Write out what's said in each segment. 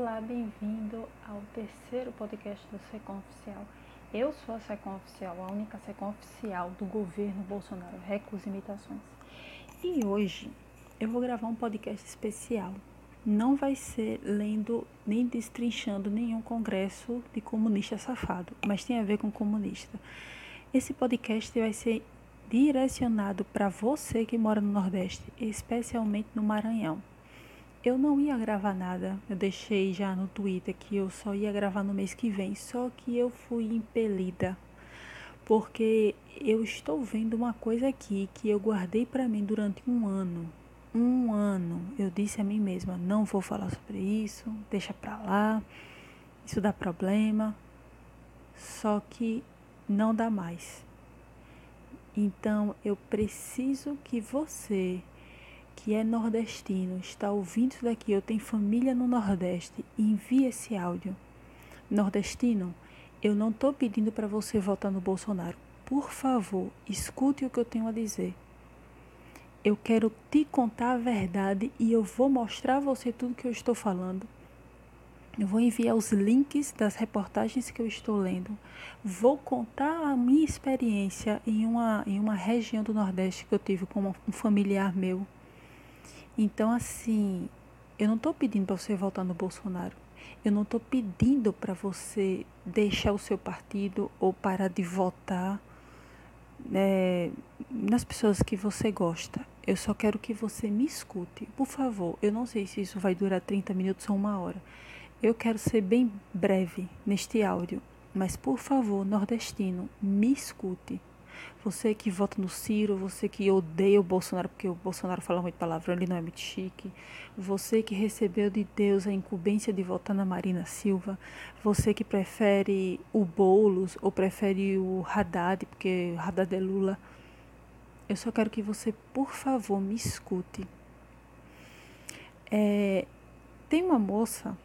Olá, bem-vindo ao terceiro podcast do SECOM Oficial. Eu sou a SECOM Oficial, a única SECOM Oficial do governo Bolsonaro, Recusa Imitações. E hoje eu vou gravar um podcast especial. Não vai ser lendo nem destrinchando nenhum congresso de comunista safado, mas tem a ver com comunista. Esse podcast vai ser direcionado para você que mora no Nordeste, especialmente no Maranhão. Eu não ia gravar nada, eu deixei já no Twitter que eu só ia gravar no mês que vem, só que eu fui impelida, porque eu estou vendo uma coisa aqui que eu guardei para mim durante um ano. Um ano, eu disse a mim mesma: não vou falar sobre isso, deixa pra lá, isso dá problema. Só que não dá mais. Então eu preciso que você que é nordestino, está ouvindo isso daqui, eu tenho família no Nordeste, envie esse áudio. Nordestino, eu não estou pedindo para você votar no Bolsonaro. Por favor, escute o que eu tenho a dizer. Eu quero te contar a verdade e eu vou mostrar a você tudo que eu estou falando. Eu vou enviar os links das reportagens que eu estou lendo. Vou contar a minha experiência em uma, em uma região do Nordeste que eu tive com um familiar meu então, assim, eu não estou pedindo para você votar no Bolsonaro. Eu não estou pedindo para você deixar o seu partido ou parar de votar né, nas pessoas que você gosta. Eu só quero que você me escute. Por favor, eu não sei se isso vai durar 30 minutos ou uma hora. Eu quero ser bem breve neste áudio. Mas, por favor, nordestino, me escute. Você que vota no Ciro, você que odeia o Bolsonaro, porque o Bolsonaro fala muito palavrão, ele não é muito chique. Você que recebeu de Deus a incumbência de votar na Marina Silva. Você que prefere o Boulos ou prefere o Haddad, porque Haddad é Lula. Eu só quero que você, por favor, me escute. É, tem uma moça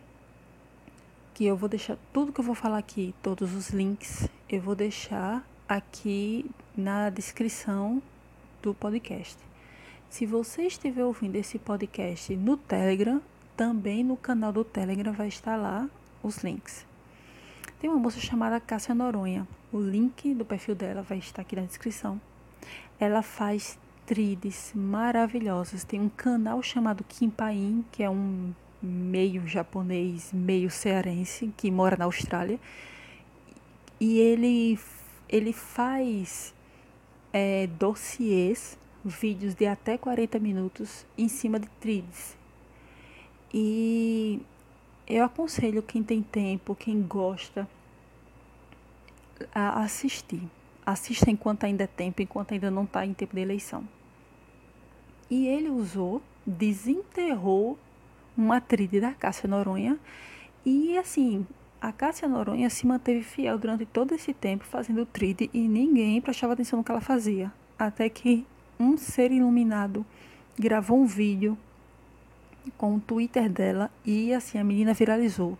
que eu vou deixar tudo que eu vou falar aqui, todos os links, eu vou deixar aqui na descrição do podcast. Se você estiver ouvindo esse podcast no Telegram, também no canal do Telegram vai estar lá os links. Tem uma moça chamada Cássia Noronha. O link do perfil dela vai estar aqui na descrição. Ela faz trides maravilhosas. Tem um canal chamado Kimpain, que é um meio japonês, meio cearense, que mora na Austrália. E ele ele faz é, dossiês, vídeos de até 40 minutos em cima de threads. E eu aconselho quem tem tempo, quem gosta, a assistir. Assista enquanto ainda é tempo, enquanto ainda não está em tempo de eleição. E ele usou, desenterrou uma trilha da Cássia Noronha e assim a Cássia Noronha se manteve fiel durante todo esse tempo fazendo tride e ninguém prestava atenção no que ela fazia. Até que um ser iluminado gravou um vídeo com o Twitter dela e assim a menina viralizou.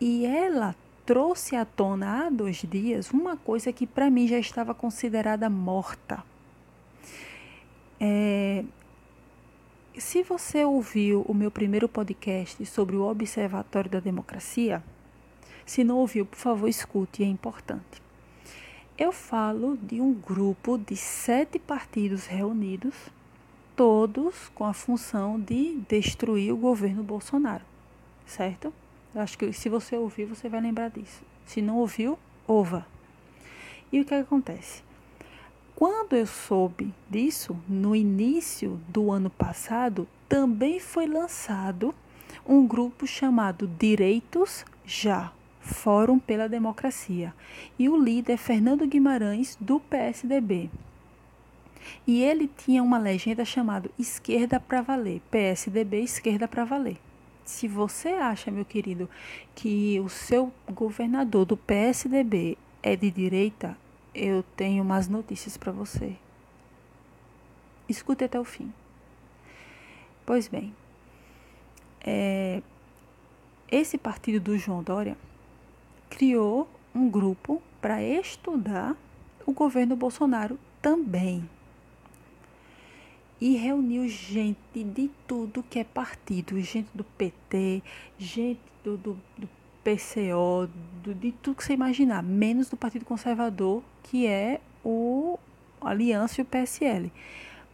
E ela trouxe à tona há dois dias uma coisa que para mim já estava considerada morta. É, se você ouviu o meu primeiro podcast sobre o Observatório da Democracia, se não ouviu, por favor, escute, é importante. Eu falo de um grupo de sete partidos reunidos, todos com a função de destruir o governo Bolsonaro, certo? Eu acho que se você ouvir, você vai lembrar disso. Se não ouviu, ouva. E o que acontece? Quando eu soube disso, no início do ano passado, também foi lançado um grupo chamado Direitos Já, Fórum pela Democracia, e o líder Fernando Guimarães, do PSDB. E ele tinha uma legenda chamada Esquerda para Valer, PSDB Esquerda para Valer. Se você acha, meu querido, que o seu governador do PSDB é de direita, eu tenho umas notícias para você. Escute até o fim. Pois bem, é, esse partido do João Dória criou um grupo para estudar o governo Bolsonaro também. e reuniu gente de tudo que é partido, gente do PT, gente do, do, do PCO, do, de tudo que você imaginar, menos do Partido Conservador, que é o Aliança e o PSL.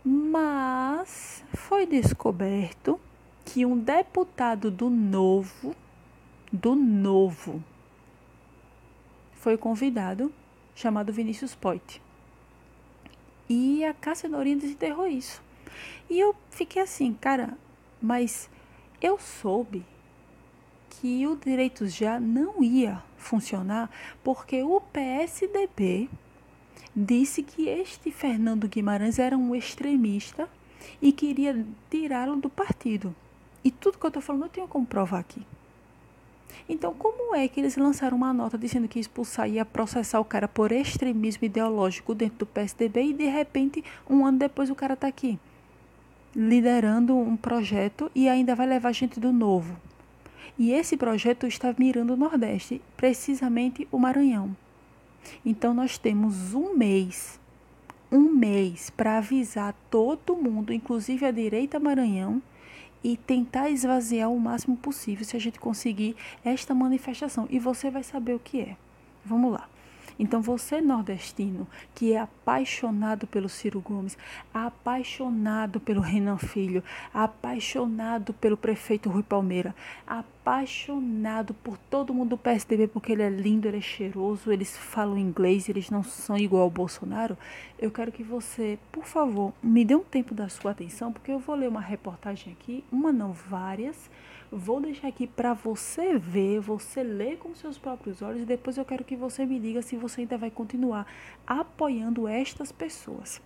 Mas foi descoberto que um deputado do Novo, do Novo, foi convidado, chamado Vinícius Poit. E a Cássia Norinha desenterrou isso. E eu fiquei assim, cara, mas eu soube que o Direitos Já não ia funcionar porque o PSDB disse que este Fernando Guimarães era um extremista e queria tirá-lo do partido. E tudo que eu estou falando eu tenho como provar aqui. Então, como é que eles lançaram uma nota dizendo que expulsar ia processar o cara por extremismo ideológico dentro do PSDB e de repente, um ano depois, o cara está aqui? liderando um projeto e ainda vai levar gente do novo. E esse projeto está mirando o Nordeste, precisamente o Maranhão. Então nós temos um mês, um mês para avisar todo mundo, inclusive a direita Maranhão, e tentar esvaziar o máximo possível se a gente conseguir esta manifestação. E você vai saber o que é. Vamos lá. Então, você nordestino que é apaixonado pelo Ciro Gomes, apaixonado pelo Renan Filho, apaixonado pelo prefeito Rui Palmeira, apaixonado por todo mundo do PSDB porque ele é lindo, ele é cheiroso, eles falam inglês, eles não são igual ao Bolsonaro, eu quero que você, por favor, me dê um tempo da sua atenção, porque eu vou ler uma reportagem aqui, uma não, várias, Vou deixar aqui para você ver, você ler com seus próprios olhos e depois eu quero que você me diga se você ainda vai continuar apoiando estas pessoas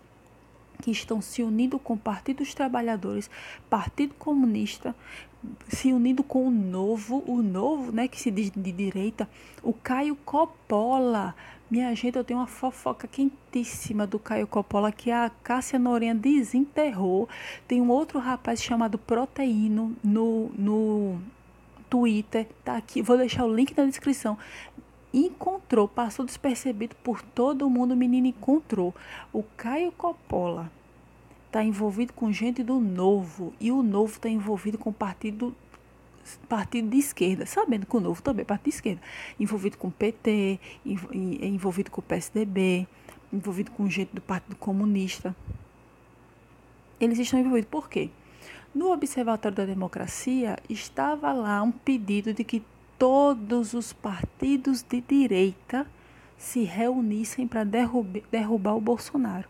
que estão se unindo com o Partido dos Trabalhadores, Partido Comunista, se unindo com o Novo, o Novo, né, que se diz de direita, o Caio Coppola. Minha gente, eu tenho uma fofoca quentíssima do Caio Coppola que a Cássia Norinha desenterrou. Tem um outro rapaz chamado Proteíno no, no Twitter, tá aqui, vou deixar o link na descrição encontrou, passou despercebido por todo mundo, o menino encontrou. O Caio Coppola está envolvido com gente do Novo e o Novo está envolvido com o partido partido de esquerda, sabendo que o Novo também é partido de esquerda, envolvido com o PT, envolvido com o PSDB, envolvido com gente do Partido Comunista. Eles estão envolvidos por quê? No Observatório da Democracia estava lá um pedido de que todos os partidos de direita se reunissem para derrubar, derrubar o Bolsonaro.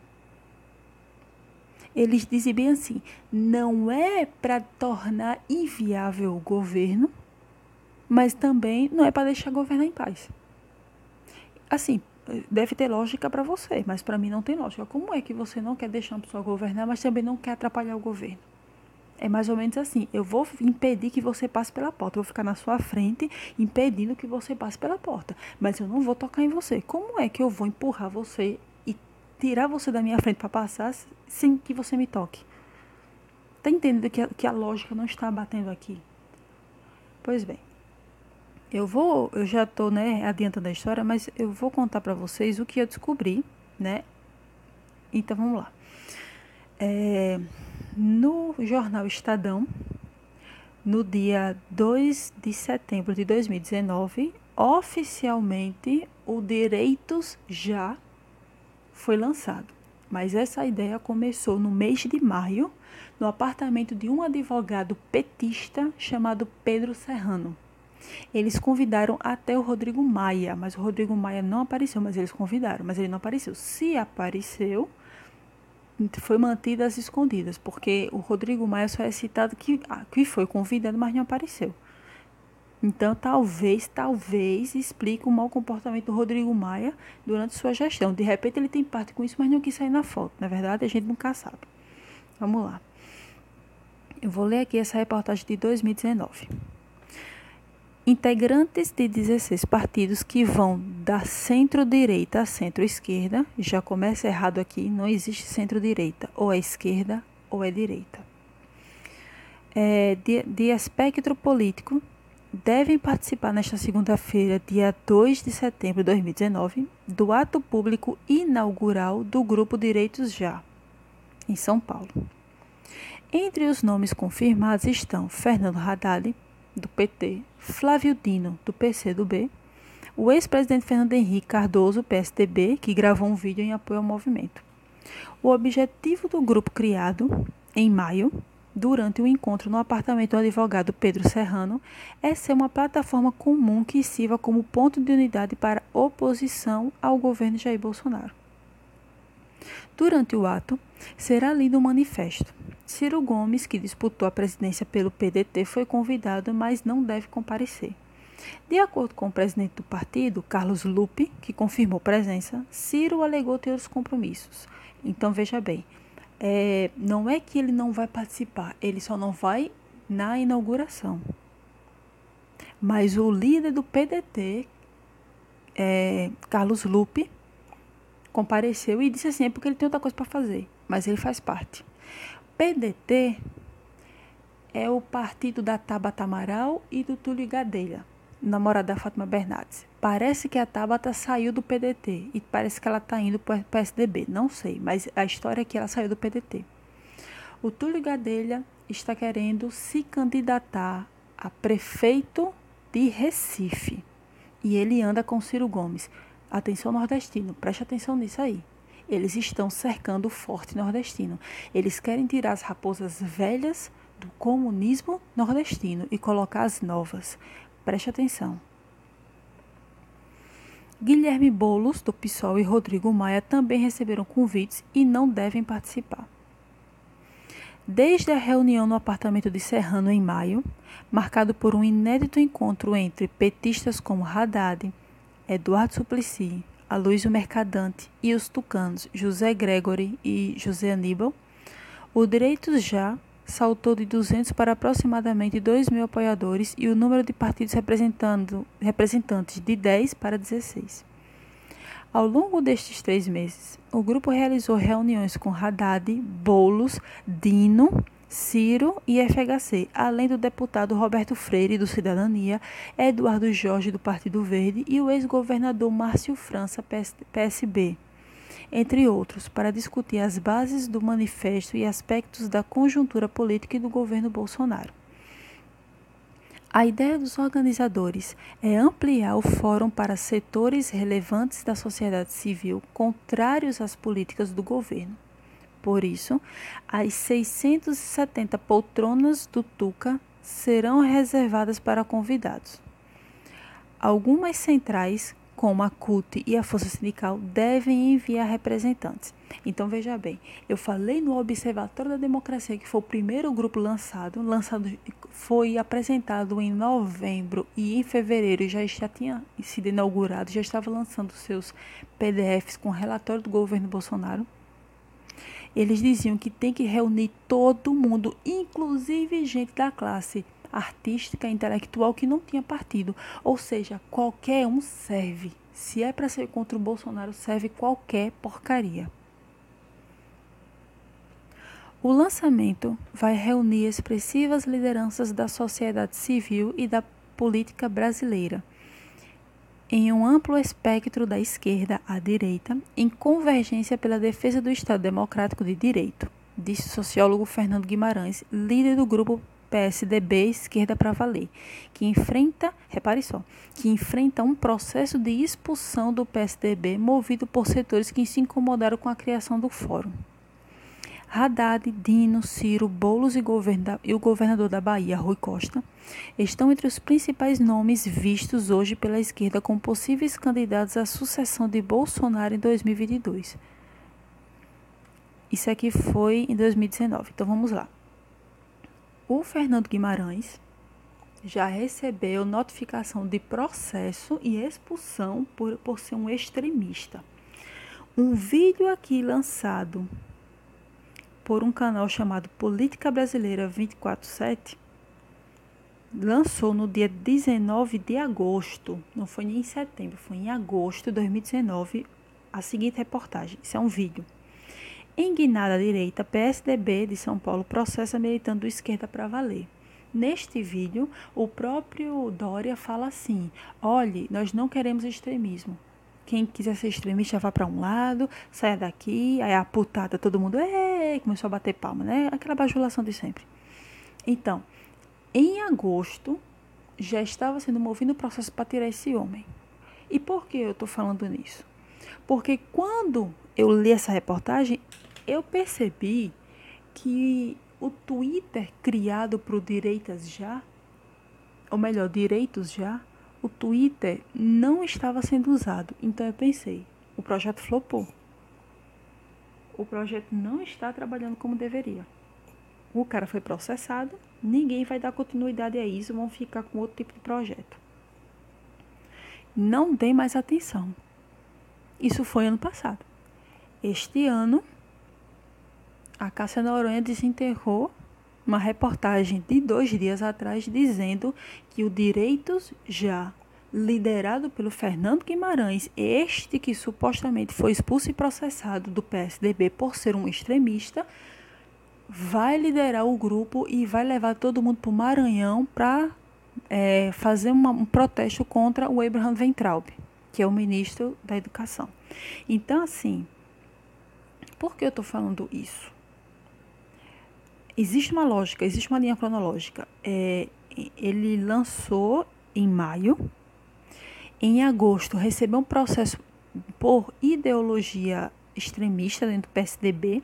Eles dizem bem assim: não é para tornar inviável o governo, mas também não é para deixar governar em paz. Assim, deve ter lógica para você, mas para mim não tem lógica. Como é que você não quer deixar uma pessoa governar, mas também não quer atrapalhar o governo? É mais ou menos assim. Eu vou impedir que você passe pela porta. Eu vou ficar na sua frente impedindo que você passe pela porta. Mas eu não vou tocar em você. Como é que eu vou empurrar você tirar você da minha frente para passar sem que você me toque? Tá entendendo que a, que a lógica não está batendo aqui? Pois bem. Eu vou, eu já estou, né, adiantando a história, mas eu vou contar para vocês o que eu descobri, né? Então vamos lá. É, no jornal Estadão, no dia 2 de setembro de 2019, oficialmente o Direitos Já foi lançado. Mas essa ideia começou no mês de maio, no apartamento de um advogado petista chamado Pedro Serrano. Eles convidaram até o Rodrigo Maia, mas o Rodrigo Maia não apareceu, mas eles convidaram, mas ele não apareceu. Se apareceu, foi mantida às escondidas, porque o Rodrigo Maia só é citado que, ah, que foi convidado, mas não apareceu. Então, talvez, talvez explique o mau comportamento do Rodrigo Maia durante sua gestão. De repente, ele tem parte com isso, mas não quis sair na foto. Na verdade, a gente nunca sabe. Vamos lá. Eu vou ler aqui essa reportagem de 2019 integrantes de 16 partidos que vão da centro-direita à centro-esquerda. Já começa errado aqui, não existe centro-direita, ou é esquerda ou é direita. É, de, de espectro político, devem participar nesta segunda-feira, dia 2 de setembro de 2019, do ato público inaugural do Grupo Direitos Já, em São Paulo. Entre os nomes confirmados estão Fernando Haddad, do PT, Flávio Dino, do PCdoB, o ex-presidente Fernando Henrique Cardoso, PSDB, que gravou um vídeo em apoio ao movimento. O objetivo do grupo criado em maio, durante o encontro no apartamento do advogado Pedro Serrano, é ser uma plataforma comum que sirva como ponto de unidade para oposição ao governo Jair Bolsonaro. Durante o ato, será lido um manifesto. Ciro Gomes, que disputou a presidência pelo PDT, foi convidado, mas não deve comparecer. De acordo com o presidente do partido, Carlos Lupe, que confirmou presença, Ciro alegou ter os compromissos. Então veja bem, é, não é que ele não vai participar, ele só não vai na inauguração. Mas o líder do PDT, é, Carlos Lupe, compareceu e disse assim: é porque ele tem outra coisa para fazer, mas ele faz parte. PDT é o partido da Tabata Amaral e do Túlio Gadelha namorada da Fátima Bernardes. Parece que a Tabata saiu do PDT e parece que ela está indo para o PSDB. Não sei, mas a história é que ela saiu do PDT. O Túlio Gadelha está querendo se candidatar a prefeito de Recife. E ele anda com Ciro Gomes. Atenção nordestino, preste atenção nisso aí. Eles estão cercando o forte nordestino. Eles querem tirar as raposas velhas do comunismo nordestino e colocar as novas. Preste atenção. Guilherme Bolos, do PSOL, e Rodrigo Maia também receberam convites e não devem participar. Desde a reunião no apartamento de Serrano em maio, marcado por um inédito encontro entre petistas como Haddad, Eduardo Suplicy, Aloysio Mercadante e os tucanos José Gregory e José Aníbal, o Direitos Já saltou de 200 para aproximadamente 2 mil apoiadores e o número de partidos representantes de 10 para 16. Ao longo destes três meses, o grupo realizou reuniões com Haddad, Bolos, Dino, Ciro e FHC, além do deputado Roberto Freire, do Cidadania, Eduardo Jorge, do Partido Verde, e o ex-governador Márcio França, PSB entre outros, para discutir as bases do manifesto e aspectos da conjuntura política e do governo Bolsonaro. A ideia dos organizadores é ampliar o fórum para setores relevantes da sociedade civil contrários às políticas do governo. Por isso, as 670 poltronas do Tuca serão reservadas para convidados. Algumas centrais como a CUT e a Força Sindical, devem enviar representantes. Então, veja bem, eu falei no Observatório da Democracia, que foi o primeiro grupo lançado, lançado foi apresentado em novembro e em fevereiro já, já tinha sido inaugurado, já estava lançando seus PDFs com relatório do governo Bolsonaro. Eles diziam que tem que reunir todo mundo, inclusive gente da classe artística, intelectual que não tinha partido. Ou seja, qualquer um serve. Se é para ser contra o Bolsonaro, serve qualquer porcaria. O lançamento vai reunir expressivas lideranças da sociedade civil e da política brasileira, em um amplo espectro da esquerda à direita, em convergência pela defesa do Estado Democrático de Direito, disse o sociólogo Fernando Guimarães, líder do grupo PSDB Esquerda para Valer, que enfrenta, repare só, que enfrenta um processo de expulsão do PSDB movido por setores que se incomodaram com a criação do fórum. Haddad, Dino, Ciro, Boulos e, e, o governador da Bahia, Rui Costa, estão entre os principais nomes vistos hoje pela esquerda como possíveis candidatos à sucessão de Bolsonaro em 2022. Isso aqui foi em 2019. Então vamos lá. O Fernando Guimarães já recebeu notificação de processo e expulsão por, por ser um extremista. Um vídeo aqui lançado por um canal chamado Política Brasileira 247 lançou no dia 19 de agosto, não foi nem em setembro, foi em agosto de 2019, a seguinte reportagem. Isso é um vídeo. Em Guinada Direita, PSDB de São Paulo processa militando esquerda para valer. Neste vídeo, o próprio Dória fala assim: olhe, nós não queremos extremismo, quem quiser ser extremista vá para um lado, saia daqui, aí a putada, todo mundo, começou a bater palma, né? Aquela bajulação de sempre. Então, em agosto, já estava sendo movido o processo para tirar esse homem. E por que eu estou falando nisso? Porque quando eu li essa reportagem, eu percebi que o Twitter criado para o Direitas Já, ou melhor, Direitos Já, o Twitter não estava sendo usado. Então eu pensei, o projeto flopou. O projeto não está trabalhando como deveria. O cara foi processado, ninguém vai dar continuidade a isso, vão ficar com outro tipo de projeto. Não dê mais atenção. Isso foi ano passado. Este ano, a Cássia Noronha desenterrou uma reportagem de dois dias atrás dizendo que o Direitos Já, liderado pelo Fernando Guimarães, este que supostamente foi expulso e processado do PSDB por ser um extremista, vai liderar o grupo e vai levar todo mundo para o Maranhão para é, fazer uma, um protesto contra o Abraham Weintraub, que é o ministro da Educação. Então, assim, por que eu estou falando isso? existe uma lógica, existe uma linha cronológica. É, ele lançou em maio, em agosto recebeu um processo por ideologia extremista dentro do PSDB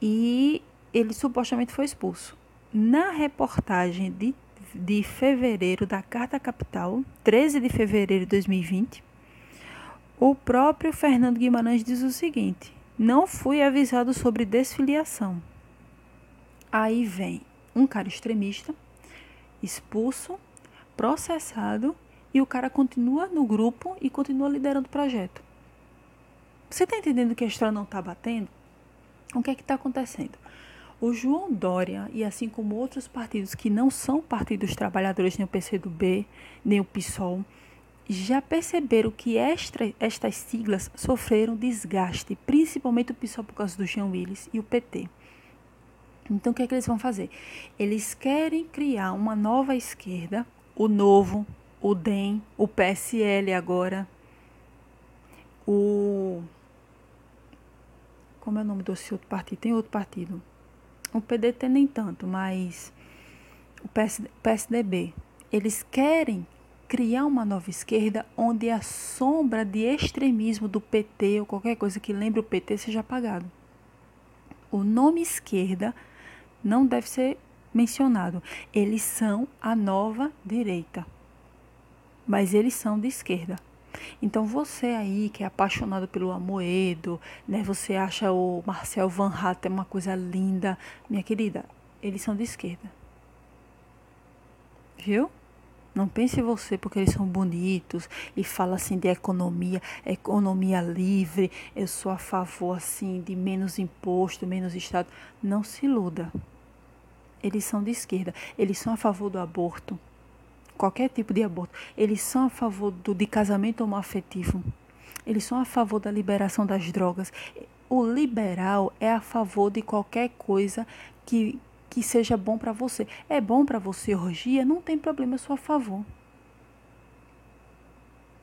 e ele supostamente foi expulso. Na reportagem de, de fevereiro da Carta Capital, 13 de fevereiro de 2020, o próprio Fernando Guimarães diz o seguinte: Não fui avisado sobre desfiliação. Aí vem um cara extremista, expulso, processado e o cara continua no grupo e continua liderando o projeto. Você está entendendo que a história não está batendo? O que é que está acontecendo? O João Dória, e assim como outros partidos que não são partidos trabalhadores, nem o PCdoB, nem o PSOL, já perceberam que extra, estas siglas sofreram desgaste, principalmente o PSOL por causa do Jean Willis e o PT. Então, o que é que eles vão fazer? Eles querem criar uma nova esquerda, o Novo, o DEM, o PSL agora, o. Como é o nome desse outro partido? Tem outro partido. O PDT nem tanto, mas o PSDB. Eles querem criar uma nova esquerda onde a sombra de extremismo do PT ou qualquer coisa que lembre o PT seja apagado. O nome esquerda não deve ser mencionado. Eles são a nova direita, mas eles são de esquerda. Então você aí que é apaixonado pelo Amoedo, né, você acha o Marcel Van Hatten uma coisa linda, minha querida, eles são de esquerda. Viu? Não pense você porque eles são bonitos e fala assim de economia, economia livre, eu sou a favor assim de menos imposto, menos estado. Não se iluda. Eles são de esquerda, eles são a favor do aborto, qualquer tipo de aborto, eles são a favor do, de casamento homoafetivo, eles são a favor da liberação das drogas. O liberal é a favor de qualquer coisa que, que seja bom para você. É bom para você orgia? Não tem problema, eu sou a favor.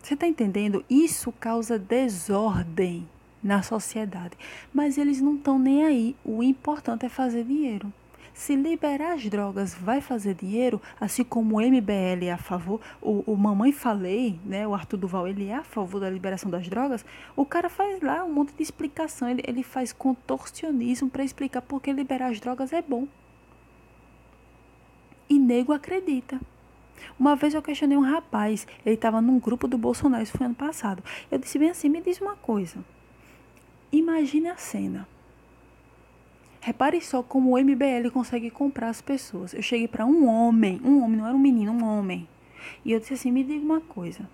Você está entendendo? Isso causa desordem na sociedade. Mas eles não estão nem aí. O importante é fazer dinheiro. Se liberar as drogas vai fazer dinheiro, assim como o MBL é a favor, o, o Mamãe Falei, né, o Arthur Duval, ele é a favor da liberação das drogas, o cara faz lá um monte de explicação, ele, ele faz contorcionismo para explicar por que liberar as drogas é bom. E nego acredita. Uma vez eu questionei um rapaz, ele estava num grupo do Bolsonaro, isso foi ano passado. Eu disse bem assim, me diz uma coisa. Imagine a cena. Repare só como o MBL consegue comprar as pessoas. Eu cheguei para um homem, um homem, não era um menino, um homem. E eu disse assim: me diga uma coisa.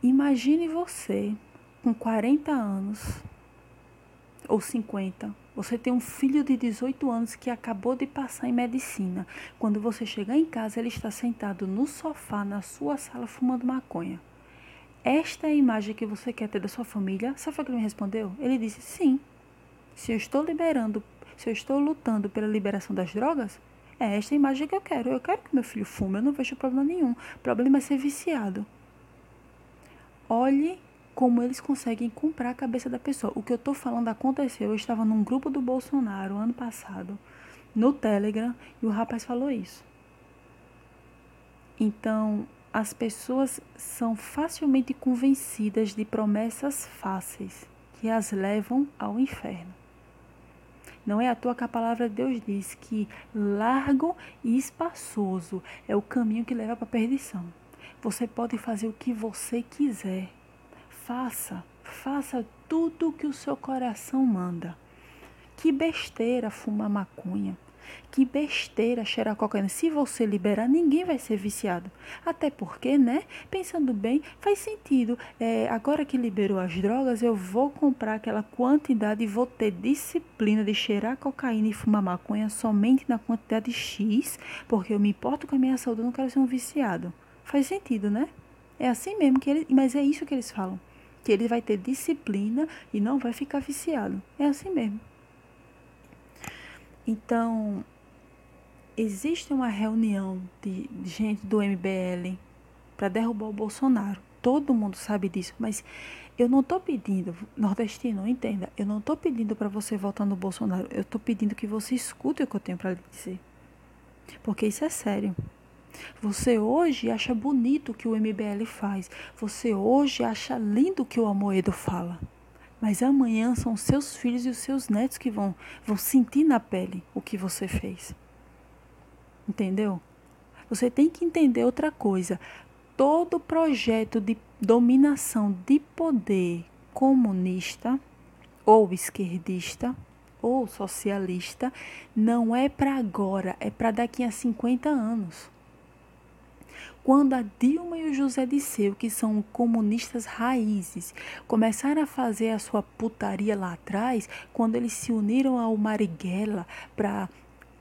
Imagine você com 40 anos ou 50. Você tem um filho de 18 anos que acabou de passar em medicina. Quando você chegar em casa, ele está sentado no sofá na sua sala fumando maconha. Esta é a imagem que você quer ter da sua família? Sabe o que ele me respondeu? Ele disse: sim. Se eu estou liberando, se eu estou lutando pela liberação das drogas, é esta imagem que eu quero. Eu quero que meu filho fume, eu não vejo problema nenhum. O problema é ser viciado. olhe como eles conseguem comprar a cabeça da pessoa. O que eu estou falando aconteceu. Eu estava num grupo do Bolsonaro ano passado, no Telegram, e o rapaz falou isso. Então, as pessoas são facilmente convencidas de promessas fáceis que as levam ao inferno. Não é à toa que a palavra de Deus diz que largo e espaçoso é o caminho que leva para a perdição. Você pode fazer o que você quiser. Faça, faça tudo o que o seu coração manda. Que besteira fumar maconha. Que besteira cheirar cocaína. Se você liberar, ninguém vai ser viciado. Até porque, né? Pensando bem, faz sentido. É, agora que liberou as drogas, eu vou comprar aquela quantidade e vou ter disciplina de cheirar cocaína e fumar maconha somente na quantidade X, porque eu me importo com a minha saúde, eu não quero ser um viciado. Faz sentido, né? É assim mesmo que ele, mas é isso que eles falam, que ele vai ter disciplina e não vai ficar viciado. É assim mesmo. Então, existe uma reunião de gente do MBL para derrubar o Bolsonaro. Todo mundo sabe disso, mas eu não estou pedindo, nordestino, entenda, eu não estou pedindo para você votar no Bolsonaro, eu estou pedindo que você escute o que eu tenho para lhe dizer. Porque isso é sério. Você hoje acha bonito o que o MBL faz. Você hoje acha lindo o que o Amoedo fala. Mas amanhã são seus filhos e os seus netos que vão, vão sentir na pele o que você fez. Entendeu? Você tem que entender outra coisa. Todo projeto de dominação de poder comunista ou esquerdista ou socialista não é para agora, é para daqui a 50 anos. Quando a Dilma e o José Disseu, que são comunistas raízes, começaram a fazer a sua putaria lá atrás, quando eles se uniram ao Marighella para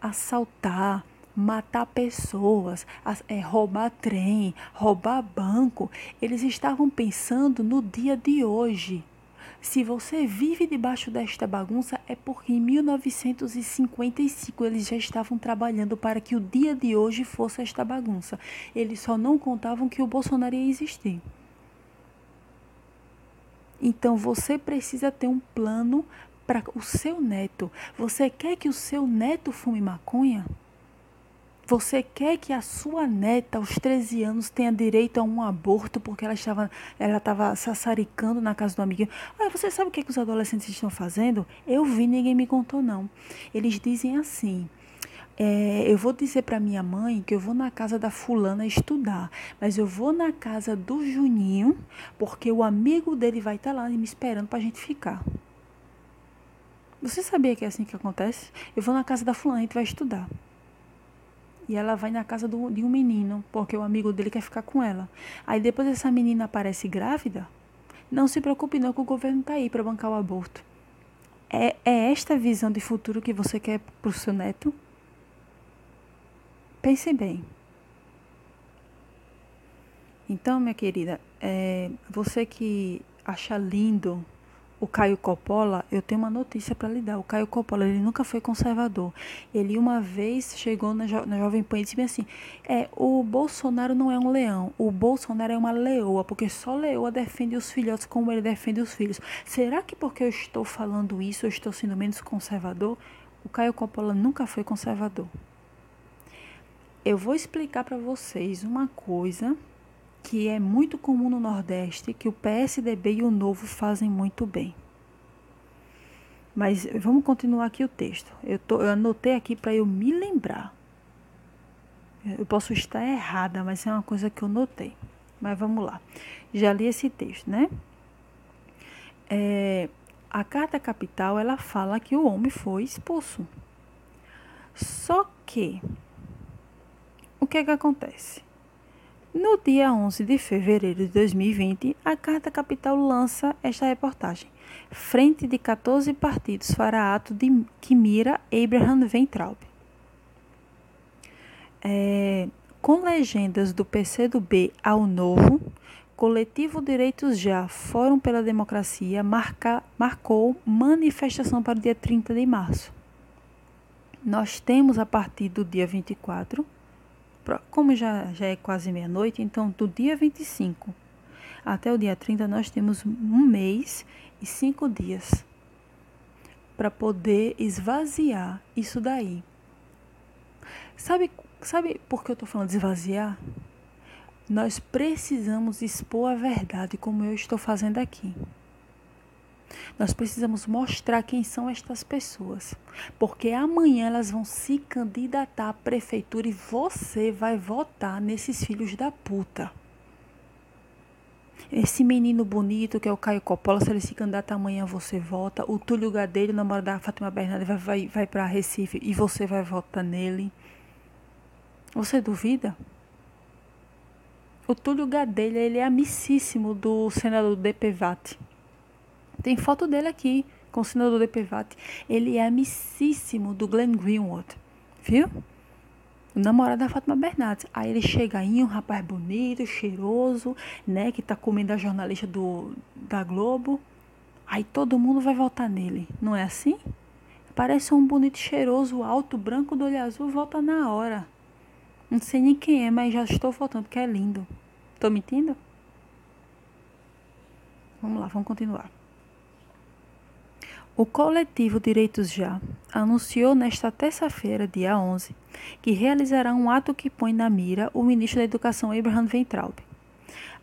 assaltar, matar pessoas, é, roubar trem, roubar banco, eles estavam pensando no dia de hoje. Se você vive debaixo desta bagunça, é porque em 1955 eles já estavam trabalhando para que o dia de hoje fosse esta bagunça. Eles só não contavam que o Bolsonaro ia existir. Então você precisa ter um plano para o seu neto. Você quer que o seu neto fume maconha? Você quer que a sua neta, aos 13 anos, tenha direito a um aborto porque ela estava, ela estava sassaricando na casa do amiguinho? Ah, você sabe o que, é que os adolescentes estão fazendo? Eu vi, ninguém me contou, não. Eles dizem assim. É, eu vou dizer para minha mãe que eu vou na casa da fulana estudar, mas eu vou na casa do Juninho porque o amigo dele vai estar tá lá me esperando para a gente ficar. Você sabia que é assim que acontece? Eu vou na casa da fulana, a gente vai estudar. E ela vai na casa do, de um menino, porque o amigo dele quer ficar com ela. Aí depois essa menina aparece grávida. Não se preocupe não que o governo está aí para bancar o aborto. É, é esta visão de futuro que você quer para o seu neto? Pense bem. Então, minha querida, é, você que acha lindo o Caio Coppola, eu tenho uma notícia para lhe dar. O Caio Coppola, ele nunca foi conservador. Ele uma vez chegou na, jo na Jovem Pan e disse assim: é, o Bolsonaro não é um leão, o Bolsonaro é uma leoa, porque só leoa defende os filhotes como ele defende os filhos. Será que porque eu estou falando isso, eu estou sendo menos conservador? O Caio Coppola nunca foi conservador. Eu vou explicar para vocês uma coisa que é muito comum no Nordeste, que o PSDB e o Novo fazem muito bem. Mas vamos continuar aqui o texto. Eu, tô, eu anotei aqui para eu me lembrar. Eu posso estar errada, mas é uma coisa que eu notei. Mas vamos lá. Já li esse texto, né? É, a carta capital ela fala que o homem foi expulso. Só que o que é que acontece? No dia 11 de fevereiro de 2020, a Carta Capital lança esta reportagem. Frente de 14 partidos fará ato de, que mira Abraham Weintraub. É, com legendas do PCdoB ao Novo, Coletivo Direitos Já, Fórum pela Democracia, marca, marcou manifestação para o dia 30 de março. Nós temos a partir do dia 24 como já, já é quase meia-noite, então do dia 25 até o dia 30 nós temos um mês e cinco dias para poder esvaziar isso daí. Sabe, sabe por que eu estou falando de esvaziar? Nós precisamos expor a verdade, como eu estou fazendo aqui. Nós precisamos mostrar quem são estas pessoas, porque amanhã elas vão se candidatar à prefeitura e você vai votar nesses filhos da puta. Esse menino bonito que é o Caio Coppola, se ele se candidata amanhã, você vota. O Túlio Gadelho, namorado da Fátima Bernardes, vai, vai, vai para Recife e você vai votar nele. Você duvida? O Túlio Gadelha, ele é amicíssimo do senador DPVAT. Tem foto dele aqui com o senador DPVAT. Ele é amicíssimo do Glenn Greenwald, viu? O namorado da Fátima Bernardes. Aí ele chega aí, um rapaz bonito, cheiroso, né? Que tá comendo a jornalista do, da Globo. Aí todo mundo vai votar nele. Não é assim? Parece um bonito, cheiroso, alto, branco, do olho azul, volta na hora. Não sei nem quem é, mas já estou votando, porque é lindo. Tô mentindo? Vamos lá, vamos continuar. O coletivo Direitos Já anunciou nesta terça-feira, dia 11, que realizará um ato que põe na mira o ministro da Educação Abraham Weintraub.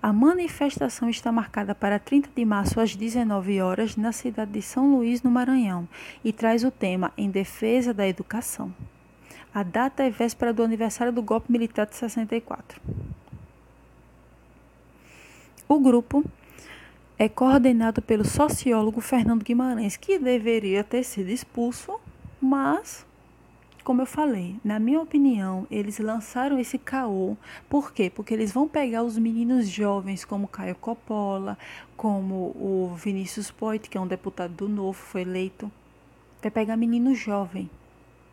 A manifestação está marcada para 30 de março às 19 horas na cidade de São Luís, no Maranhão, e traz o tema Em Defesa da Educação. A data é véspera do aniversário do golpe militar de 64. O grupo é coordenado pelo sociólogo Fernando Guimarães, que deveria ter sido expulso, mas, como eu falei, na minha opinião, eles lançaram esse caô. Por quê? Porque eles vão pegar os meninos jovens, como Caio Coppola, como o Vinícius Poit, que é um deputado do Novo, foi eleito. Vai pegar menino jovem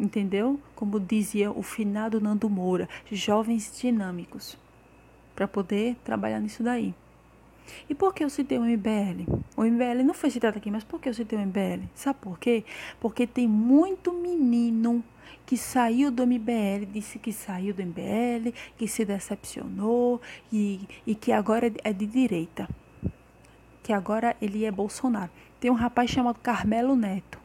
entendeu? Como dizia o finado Nando Moura, jovens dinâmicos, para poder trabalhar nisso daí. E por que eu citei o MBL? O MBL não foi citado aqui, mas por que eu citei o MBL? Sabe por quê? Porque tem muito menino que saiu do MBL, disse que saiu do MBL, que se decepcionou e, e que agora é de direita. Que agora ele é Bolsonaro. Tem um rapaz chamado Carmelo Neto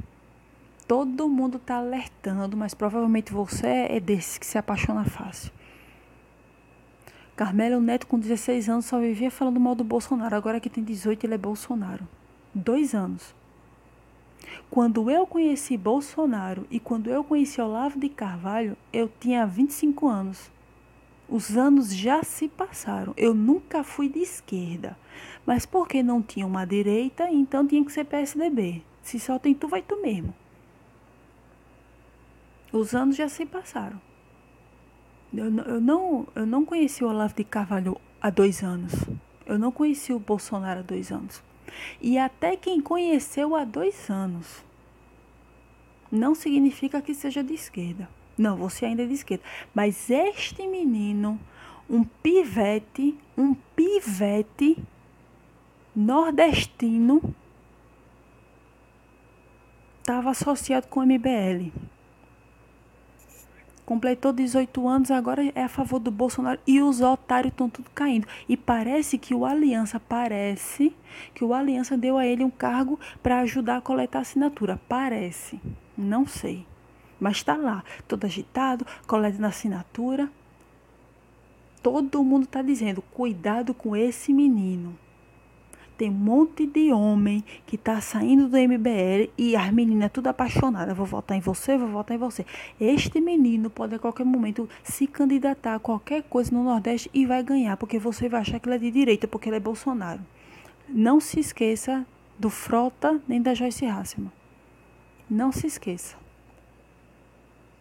todo mundo está alertando, mas provavelmente você é desses que se apaixona fácil. Carmelo Neto, com 16 anos, só vivia falando mal do Bolsonaro. Agora que tem 18, ele é Bolsonaro. Dois anos. Quando eu conheci Bolsonaro e quando eu conheci Olavo de Carvalho, eu tinha 25 anos. Os anos já se passaram. Eu nunca fui de esquerda. Mas porque não tinha uma direita, então tinha que ser PSDB. Se só tem tu, vai tu mesmo. Os anos já se passaram. Eu, eu, não, eu não conheci o Olavo de Carvalho há dois anos. Eu não conheci o Bolsonaro há dois anos. E até quem conheceu há dois anos não significa que seja de esquerda. Não, você ainda é de esquerda. Mas este menino, um pivete, um pivete nordestino, estava associado com o MBL completou 18 anos, agora é a favor do Bolsonaro e os otários estão tudo caindo. E parece que o Aliança, parece que o Aliança deu a ele um cargo para ajudar a coletar assinatura. Parece, não sei. Mas está lá, todo agitado, coletando assinatura. Todo mundo está dizendo: cuidado com esse menino. Tem um monte de homem que tá saindo do MBL e as meninas tudo apaixonadas. Vou votar em você, vou votar em você. Este menino pode a qualquer momento se candidatar a qualquer coisa no Nordeste e vai ganhar, porque você vai achar que ele é de direita, porque ele é Bolsonaro. Não se esqueça do Frota nem da Joyce Hasselman. Não se esqueça.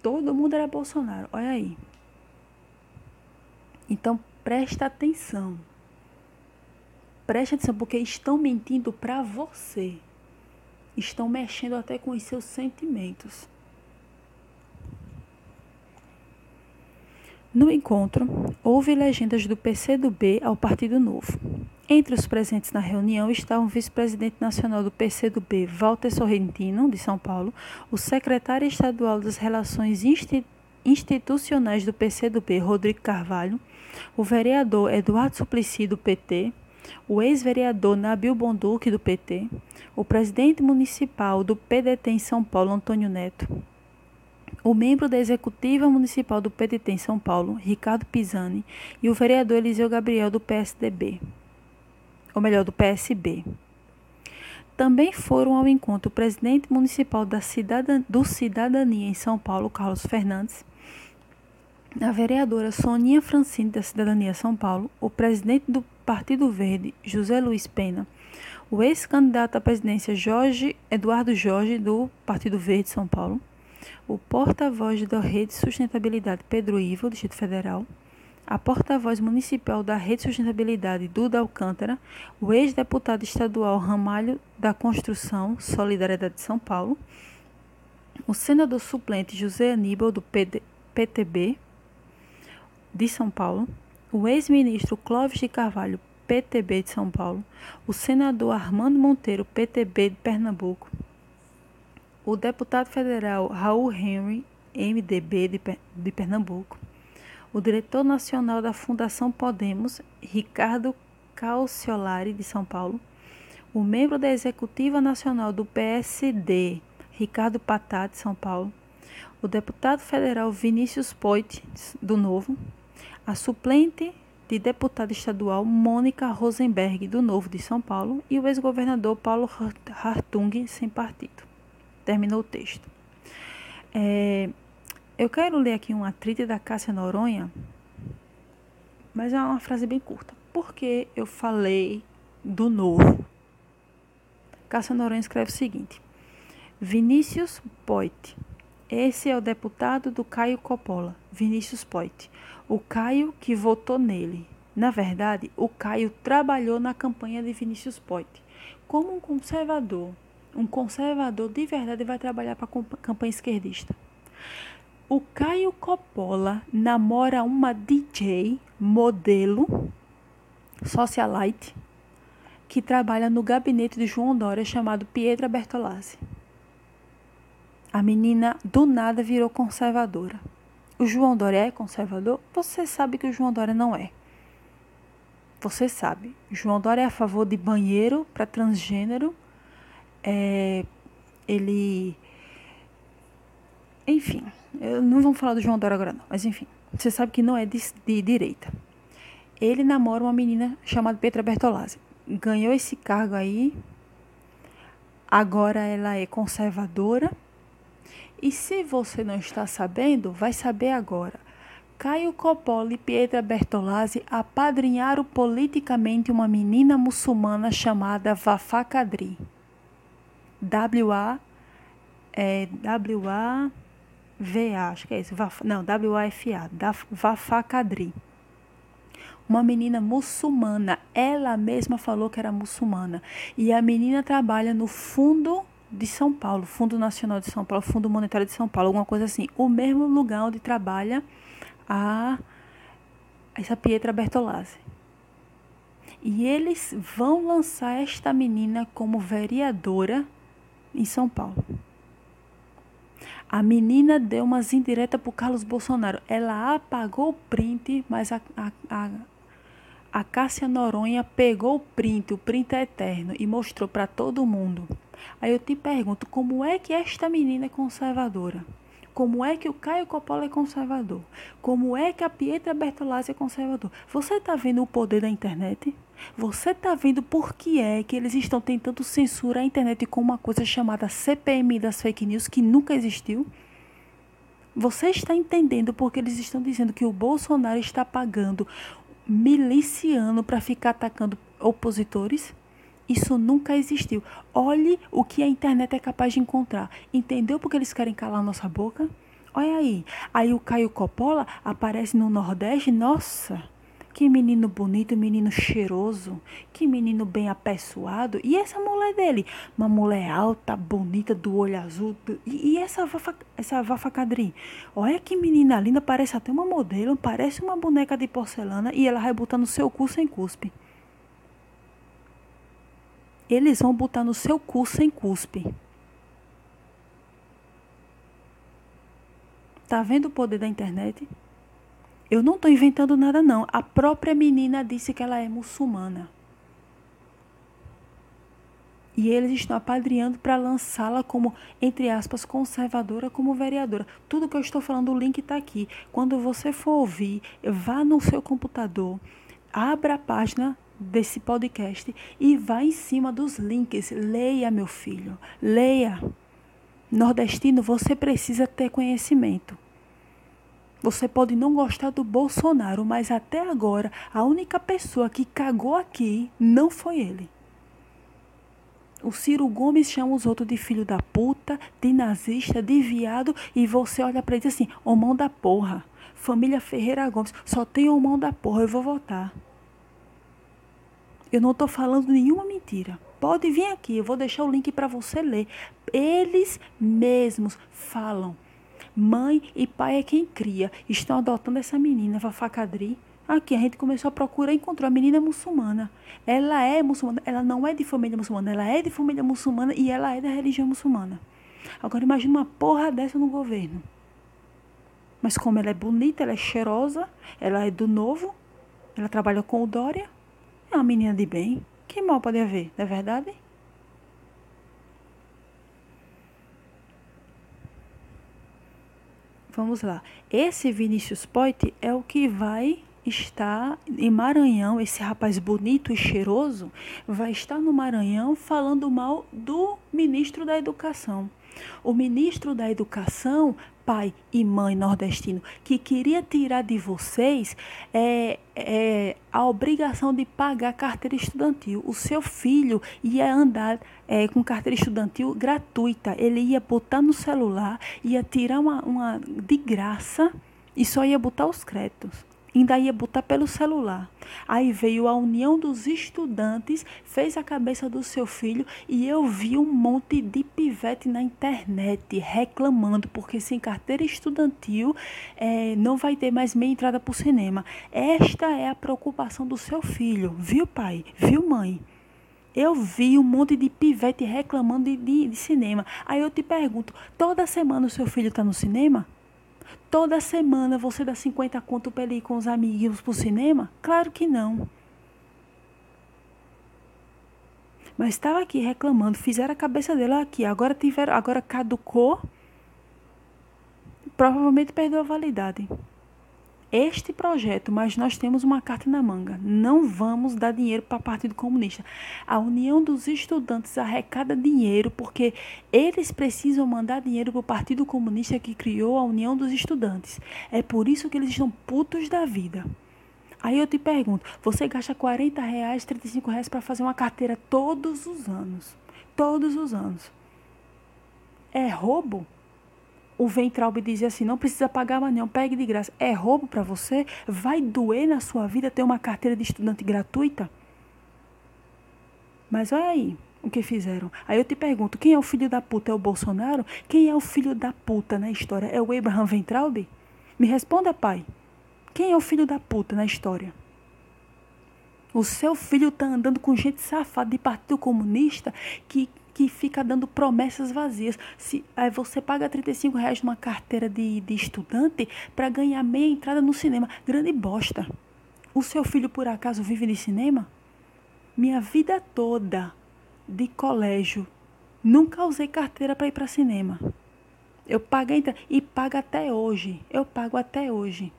Todo mundo era Bolsonaro. Olha aí. Então presta atenção. Preste atenção, porque estão mentindo para você. Estão mexendo até com os seus sentimentos. No encontro, houve legendas do PCdoB ao Partido Novo. Entre os presentes na reunião estavam o vice-presidente nacional do PCdoB, Walter Sorrentino, de São Paulo, o secretário estadual das Relações Institucionais do PCdoB, Rodrigo Carvalho, o vereador Eduardo Suplicy, do PT, o ex-vereador Nabil Bonduque, do PT, o presidente municipal do PDT em São Paulo, Antônio Neto, o membro da executiva municipal do PDT em São Paulo, Ricardo Pisani, e o vereador Eliseu Gabriel, do PSDB, ou melhor, do PSB. Também foram ao encontro o presidente municipal da Cidadania, do Cidadania em São Paulo, Carlos Fernandes, a vereadora Soninha Francine, da Cidadania São Paulo, o presidente do Partido Verde, José Luiz Pena, o ex-candidato à presidência Jorge Eduardo Jorge, do Partido Verde São Paulo, o porta-voz da Rede Sustentabilidade Pedro Ivo, Distrito Federal, a porta-voz municipal da Rede Sustentabilidade Duda Alcântara, o ex-deputado estadual Ramalho da Construção Solidariedade de São Paulo, o senador suplente José Aníbal do PD, PTB de São Paulo, o ex-ministro Clóvis de Carvalho, PTB de São Paulo, o senador Armando Monteiro, PTB de Pernambuco, o deputado federal Raul Henry, MDB de, de Pernambuco, o diretor nacional da Fundação Podemos, Ricardo Calciolari, de São Paulo, o membro da Executiva Nacional do PSD, Ricardo Patá, de São Paulo, o deputado federal Vinícius Poit, do Novo, a suplente de deputada estadual Mônica Rosenberg, do Novo de São Paulo, e o ex-governador Paulo Hartung, sem partido. Terminou o texto. É, eu quero ler aqui um atrito da Cássia Noronha, mas é uma frase bem curta. Por que eu falei do Novo? Cássia Noronha escreve o seguinte: Vinícius Poit. Esse é o deputado do Caio Coppola, Vinícius Poit o Caio que votou nele. Na verdade, o Caio trabalhou na campanha de Vinícius Poit. Como um conservador, um conservador de verdade vai trabalhar para a campanha esquerdista. O Caio Coppola namora uma DJ modelo socialite que trabalha no gabinete de João Dória chamado Pietra Bertolazzi. A menina do nada virou conservadora o João Dória é conservador? Você sabe que o João Dória não é. Você sabe. João Dória é a favor de banheiro para transgênero. É, ele. Enfim, não vamos falar do João Dória agora, não. Mas enfim, você sabe que não é de, de direita. Ele namora uma menina chamada Petra Bertolazzi. Ganhou esse cargo aí. Agora ela é conservadora e se você não está sabendo, vai saber agora. Caio Coppola e Pietra Bertolazzi apadrinharam politicamente uma menina muçulmana chamada Wafa Kadri. W-A é, W-A-V-A, acho que é isso. não, W-A-F-A, Wafa Kadri. Uma menina muçulmana. Ela mesma falou que era muçulmana. E a menina trabalha no fundo de São Paulo, Fundo Nacional de São Paulo, Fundo Monetário de São Paulo, alguma coisa assim. O mesmo lugar onde trabalha a essa Pietra Bertolazzi. E eles vão lançar esta menina como vereadora em São Paulo. A menina deu umas indiretas para Carlos Bolsonaro. Ela apagou o print, mas a, a, a, a Cássia Noronha pegou o print, o print é eterno, e mostrou para todo mundo. Aí eu te pergunto, como é que esta menina é conservadora? Como é que o Caio Coppola é conservador? Como é que a Pietra Bertolazzi é conservador? Você está vendo o poder da internet? Você está vendo por que é que eles estão tentando censurar a internet com uma coisa chamada CPMI das fake news que nunca existiu? Você está entendendo porque eles estão dizendo que o Bolsonaro está pagando miliciano para ficar atacando opositores? Isso nunca existiu. Olhe o que a internet é capaz de encontrar. Entendeu porque eles querem calar nossa boca? Olha aí. Aí o Caio Coppola aparece no Nordeste. Nossa, que menino bonito, menino cheiroso. Que menino bem apessoado. E essa mulher dele? Uma mulher alta, bonita, do olho azul. E, e essa vafa, essa vafa Cadrim? Olha que menina linda. Parece até uma modelo. Parece uma boneca de porcelana. E ela vai botar no seu cu sem cuspe eles vão botar no seu cu sem cuspe. Tá vendo o poder da internet? Eu não estou inventando nada, não. A própria menina disse que ela é muçulmana. E eles estão apadrinhando para lançá-la como, entre aspas, conservadora, como vereadora. Tudo que eu estou falando, o link está aqui. Quando você for ouvir, vá no seu computador, abra a página desse podcast e vá em cima dos links. Leia, meu filho, leia. Nordestino, você precisa ter conhecimento. Você pode não gostar do Bolsonaro, mas até agora a única pessoa que cagou aqui não foi ele. O Ciro Gomes chama os outros de filho da puta, de nazista, de viado, e você olha para ele e diz assim: o mão da porra. Família Ferreira Gomes, só tem o mão da porra, eu vou votar. Eu não estou falando nenhuma mentira. Pode vir aqui, eu vou deixar o link para você ler. Eles mesmos falam. Mãe e pai é quem cria. Estão adotando essa menina, Vafacadri. Aqui a gente começou a procurar e encontrou a menina muçulmana. Ela é muçulmana, ela não é de família muçulmana, ela é de família muçulmana e ela é da religião muçulmana. Agora imagina uma porra dessa no governo. Mas como ela é bonita, ela é cheirosa, ela é do novo, ela trabalha com o Dória, é uma menina de bem. Que mal pode haver, não é verdade? Vamos lá. Esse Vinícius Poit é o que vai está em Maranhão, esse rapaz bonito e cheiroso, vai estar no Maranhão falando mal do ministro da Educação. O ministro da Educação, pai e mãe nordestino, que queria tirar de vocês é, é, a obrigação de pagar carteira estudantil. O seu filho ia andar é, com carteira estudantil gratuita. Ele ia botar no celular, ia tirar uma, uma de graça e só ia botar os créditos ainda ia botar pelo celular. Aí veio a União dos Estudantes, fez a cabeça do seu filho e eu vi um monte de pivete na internet reclamando porque sem carteira estudantil é, não vai ter mais meia entrada para o cinema. Esta é a preocupação do seu filho, viu pai? Viu mãe? Eu vi um monte de pivete reclamando de, de, de cinema. Aí eu te pergunto, toda semana o seu filho está no cinema? Toda semana você dá 50 conto para ir com os amiguinhos pro cinema? Claro que não. Mas estava aqui reclamando, fizeram a cabeça dele aqui, agora tiveram, agora caducou. Provavelmente perdeu a validade este projeto, mas nós temos uma carta na manga. Não vamos dar dinheiro para o Partido Comunista. A União dos Estudantes arrecada dinheiro porque eles precisam mandar dinheiro para o Partido Comunista que criou a União dos Estudantes. É por isso que eles estão putos da vida. Aí eu te pergunto, você gasta 40 reais, 35 reais para fazer uma carteira todos os anos. Todos os anos. É roubo? O Ventralbe dizia assim: não precisa pagar mais não, pegue de graça. É roubo para você? Vai doer na sua vida ter uma carteira de estudante gratuita? Mas olha aí o que fizeram. Aí eu te pergunto: quem é o filho da puta? É o Bolsonaro? Quem é o filho da puta na história? É o Abraham Ventralbe? Me responda, pai. Quem é o filho da puta na história? O seu filho tá andando com gente safada de Partido Comunista que que fica dando promessas vazias. Se aí você paga 35 reais numa carteira de, de estudante para ganhar meia entrada no cinema, grande bosta. O seu filho por acaso vive de cinema? Minha vida toda de colégio nunca usei carteira para ir para cinema. Eu paguei e pago até hoje. Eu pago até hoje.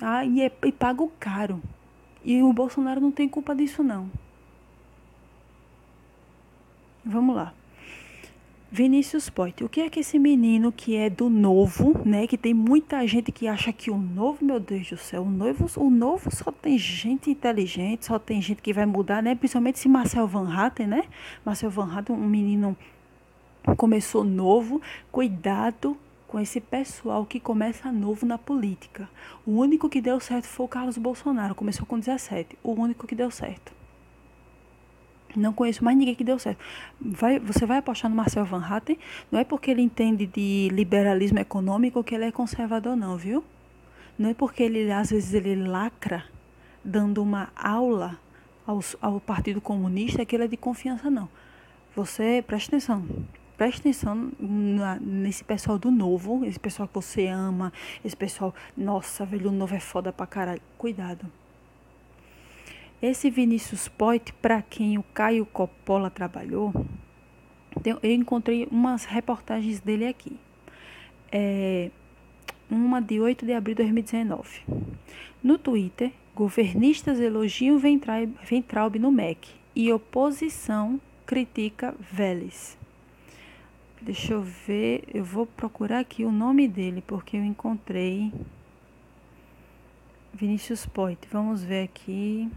Ah, e, é, e pago caro. E o Bolsonaro não tem culpa disso não. Vamos lá. Vinícius Poit, o que é que esse menino que é do novo, né? Que tem muita gente que acha que o novo, meu Deus do céu, o novo, o novo só tem gente inteligente, só tem gente que vai mudar, né? Principalmente esse Marcel Van Hatten, né? Marcel Van Hatten, um menino começou novo, cuidado com esse pessoal que começa novo na política. O único que deu certo foi o Carlos Bolsonaro, começou com 17, o único que deu certo. Não conheço mais ninguém que deu certo. Vai, você vai apostar no Marcel Van Hatten, não é porque ele entende de liberalismo econômico que ele é conservador, não, viu? Não é porque ele, às vezes, ele lacra dando uma aula aos, ao Partido Comunista que ele é de confiança, não. Você, preste atenção, preste atenção na, nesse pessoal do novo, esse pessoal que você ama, esse pessoal, nossa, velho, o novo é foda pra caralho. Cuidado Esse Vinícius Poit, para quem o Caio Coppola trabalhou, eu encontrei umas reportagens dele aqui. É, uma de 8 de abril de 2019. No Twitter, governistas elogiam Ventraub no MEC e oposição critica Vélez. Deixa eu ver, eu vou procurar aqui o nome dele, porque eu encontrei Vinícius Poit. Vamos ver aqui.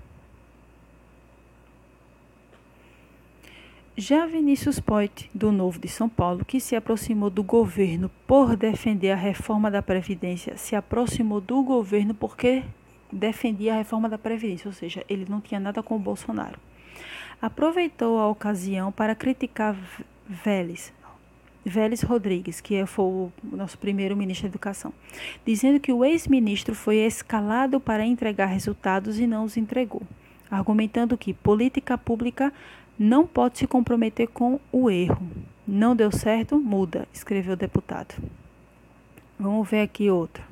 Já Vinícius Poit, do Novo de São Paulo, que se aproximou do governo por defender a reforma da Previdência, se aproximou do governo porque defendia a reforma da Previdência, ou seja, ele não tinha nada com o Bolsonaro. Aproveitou a ocasião para criticar Vélez, Vélez Rodrigues, que foi o nosso primeiro ministro da Educação, dizendo que o ex-ministro foi escalado para entregar resultados e não os entregou, argumentando que política pública não pode se comprometer com o erro. Não deu certo, muda, escreveu o deputado. Vamos ver aqui outro.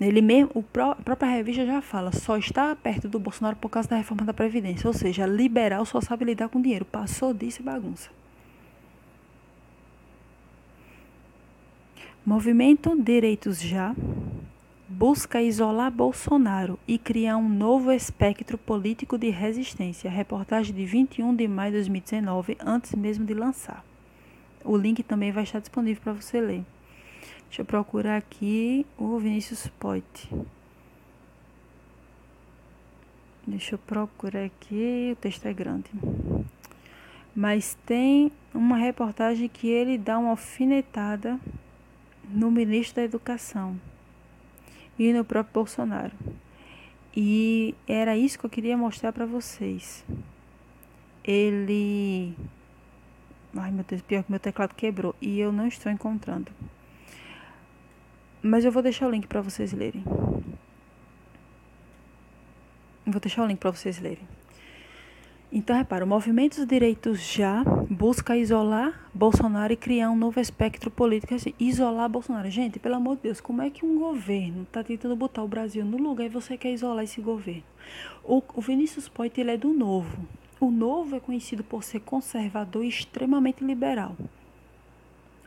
Ele mesmo, o pró, a própria revista já fala, só está perto do Bolsonaro por causa da reforma da Previdência. Ou seja, liberal só sabe lidar com dinheiro. Passou disso e bagunça. Movimento Direitos Já busca isolar Bolsonaro e criar um novo espectro político de resistência. Reportagem de 21 de maio de 2019, antes mesmo de lançar. O link também vai estar disponível para você ler. Deixa eu procurar aqui o Vinícius Poit. Deixa eu procurar aqui, o texto é grande. Mas tem uma reportagem que ele dá uma alfinetada no ministro da Educação e no próprio Bolsonaro. E era isso que eu queria mostrar para vocês. Ele. Ai meu Deus, pior que meu teclado quebrou e eu não estou encontrando. Mas eu vou deixar o link para vocês lerem. Vou deixar o link para vocês lerem. Então, repara, o movimento dos direitos já busca isolar Bolsonaro e criar um novo espectro político. Assim, isolar Bolsonaro. Gente, pelo amor de Deus, como é que um governo está tentando botar o Brasil no lugar e você quer isolar esse governo? O, o Vinícius Poit, ele é do Novo. O Novo é conhecido por ser conservador e extremamente liberal.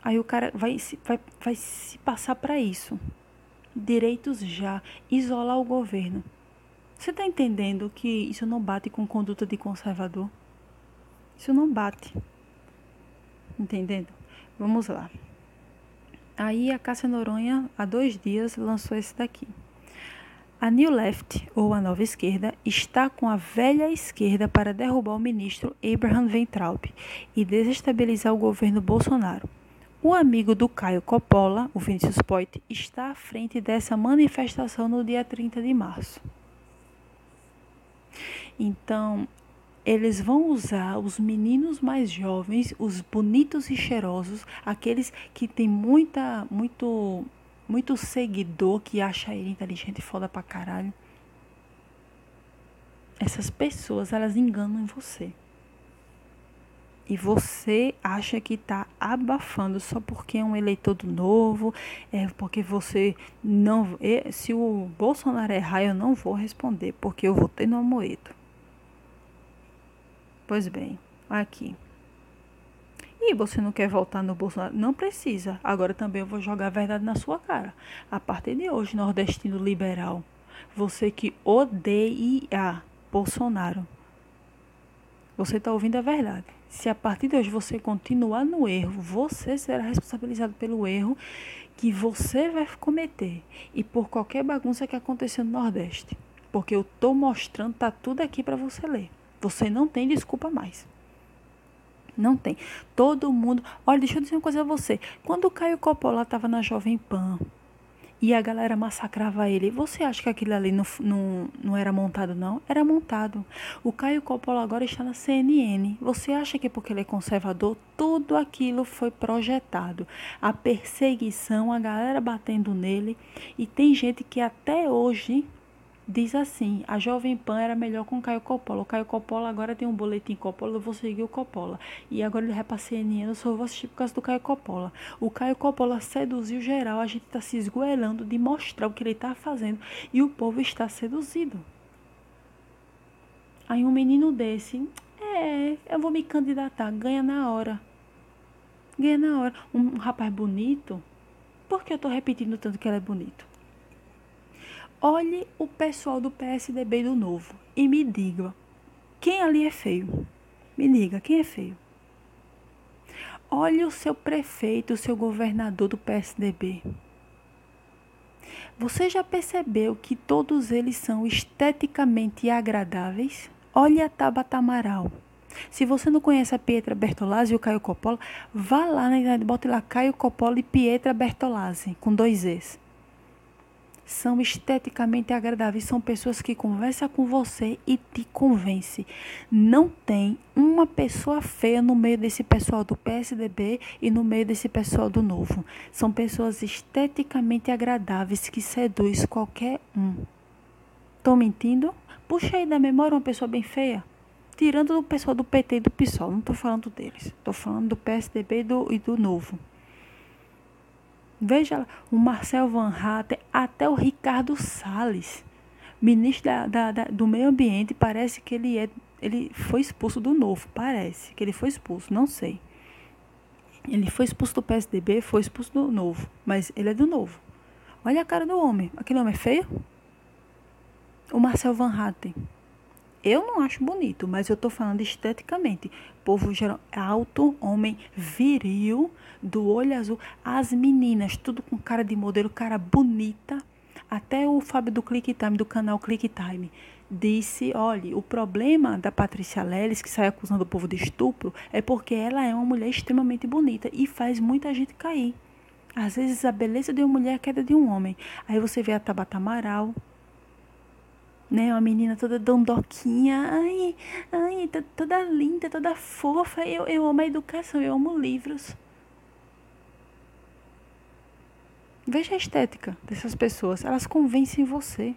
Aí o cara vai, vai, vai se passar para isso. Direitos já. Isolar o governo. Você está entendendo que isso não bate com conduta de conservador? Isso não bate. Entendendo? Vamos lá. Aí a Cássia Noronha, há dois dias, lançou esse daqui. A New Left, ou a nova esquerda, está com a velha esquerda para derrubar o ministro Abraham Weintraub e desestabilizar o governo Bolsonaro. O amigo do Caio Coppola, o Vinícius Poit, está à frente dessa manifestação no dia 30 de março. Então, eles vão usar os meninos mais jovens, os bonitos e cheirosos, aqueles que têm muita, muito, muito seguidor que acha ele inteligente e foda pra caralho. Essas pessoas, elas enganam você. E você acha que está abafando só porque é um eleitor do novo, é porque você não. Se o Bolsonaro errar, eu não vou responder, porque eu votei no Amoedo. Pois bem, aqui. E você não quer voltar no Bolsonaro? Não precisa. Agora também eu vou jogar a verdade na sua cara. A partir de hoje, nordestino liberal, você que odeia Bolsonaro, você está ouvindo a verdade. Se a partir de hoje você continuar no erro, você será responsabilizado pelo erro que você vai cometer e por qualquer bagunça que aconteceu no Nordeste. Porque eu estou mostrando, tá tudo aqui para você ler. Você não tem desculpa mais. Não tem. Todo mundo. Olha, deixa eu dizer uma coisa a você. Quando o Caio Coppola estava na Jovem Pan e a galera massacrava ele, você acha que aquilo ali não, não, não era montado, não? Era montado. O Caio Coppola agora está na CNN. Você acha que porque ele é conservador, tudo aquilo foi projetado? A perseguição, a galera batendo nele. E tem gente que até hoje diz assim: a Jovem Pan era melhor com Caio Coppola. O Caio Coppola agora tem um boletim Coppola, eu vou seguir o Coppola. E agora ele vai pra CNN, eu só vou assistir por causa do Caio Coppola. O Caio Coppola seduziu geral, a gente tá se esgoelando de mostrar o que ele tá fazendo e o povo está seduzido. Aí um menino desse, é, eu vou me candidatar, ganha na hora. Ganha na hora. Um, um rapaz bonito, por que eu tô repetindo tanto que ele é bonito? Olhe o pessoal do PSDB do Novo e me diga quem ali é feio. Me diga quem é feio. Olhe o seu prefeito, o seu governador do PSDB. Você já percebeu que todos eles são esteticamente agradáveis? Olhe a Tabata Amaral. Se você não conhece a Pietra Bertolazzi e o Caio Coppola, vá lá na internet, bote lá Caio Coppola e Pietra Bertolazzi, com dois Es são esteticamente agradáveis, são pessoas que conversam com você e te convencem. Não tem uma pessoa feia no meio desse pessoal do PSDB e no meio desse pessoal do Novo. São pessoas esteticamente agradáveis que seduz qualquer um. Tô mentindo? Puxa aí da memória uma pessoa bem feia. Tirando do pessoal do PT e do PSOL, não estou falando deles. Estou falando do PSDB e do, e do Novo. Veja o Marcel Van Hatten, até o Ricardo Salles, ministro da, da, da, do Meio Ambiente, parece que ele, é, ele foi expulso do novo. Parece que ele foi expulso, não sei. Ele foi expulso do PSDB, foi expulso do novo, mas ele é do novo. Olha a cara do homem. Aquele homem é feio? O Marcel Van Hatten. Eu não acho bonito, mas eu estou falando esteticamente. Povo geral, alto, homem viril, do olho azul. As meninas, tudo com cara de modelo, cara bonita. Até o Fábio do Click Time, do canal Click Time, disse: olha, o problema da Patrícia Leles, que sai acusando o povo de estupro, é porque ela é uma mulher extremamente bonita e faz muita gente cair. Às vezes a beleza de uma mulher é a queda de um homem. Aí você vê a Tabata Amaral, né? Uma menina toda dondoquinha, ai, ai, toda linda, toda fofa. Eu, eu amo a educação, eu amo livros. Veja a estética dessas pessoas, elas convencem você.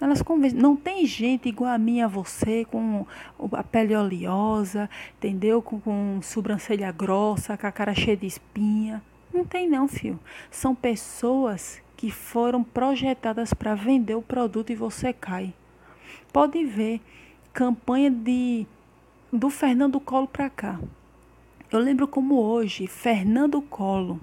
Elas convencem. Não tem gente igual a mim, a você, com a pele oleosa, entendeu? Com, com sobrancelha grossa, com a cara cheia de espinha. Não tem não, filho. São pessoas que foram projetadas para vender o produto e você cai. Pode ver campanha de do Fernando Colo para cá. Eu lembro como hoje, Fernando Colo,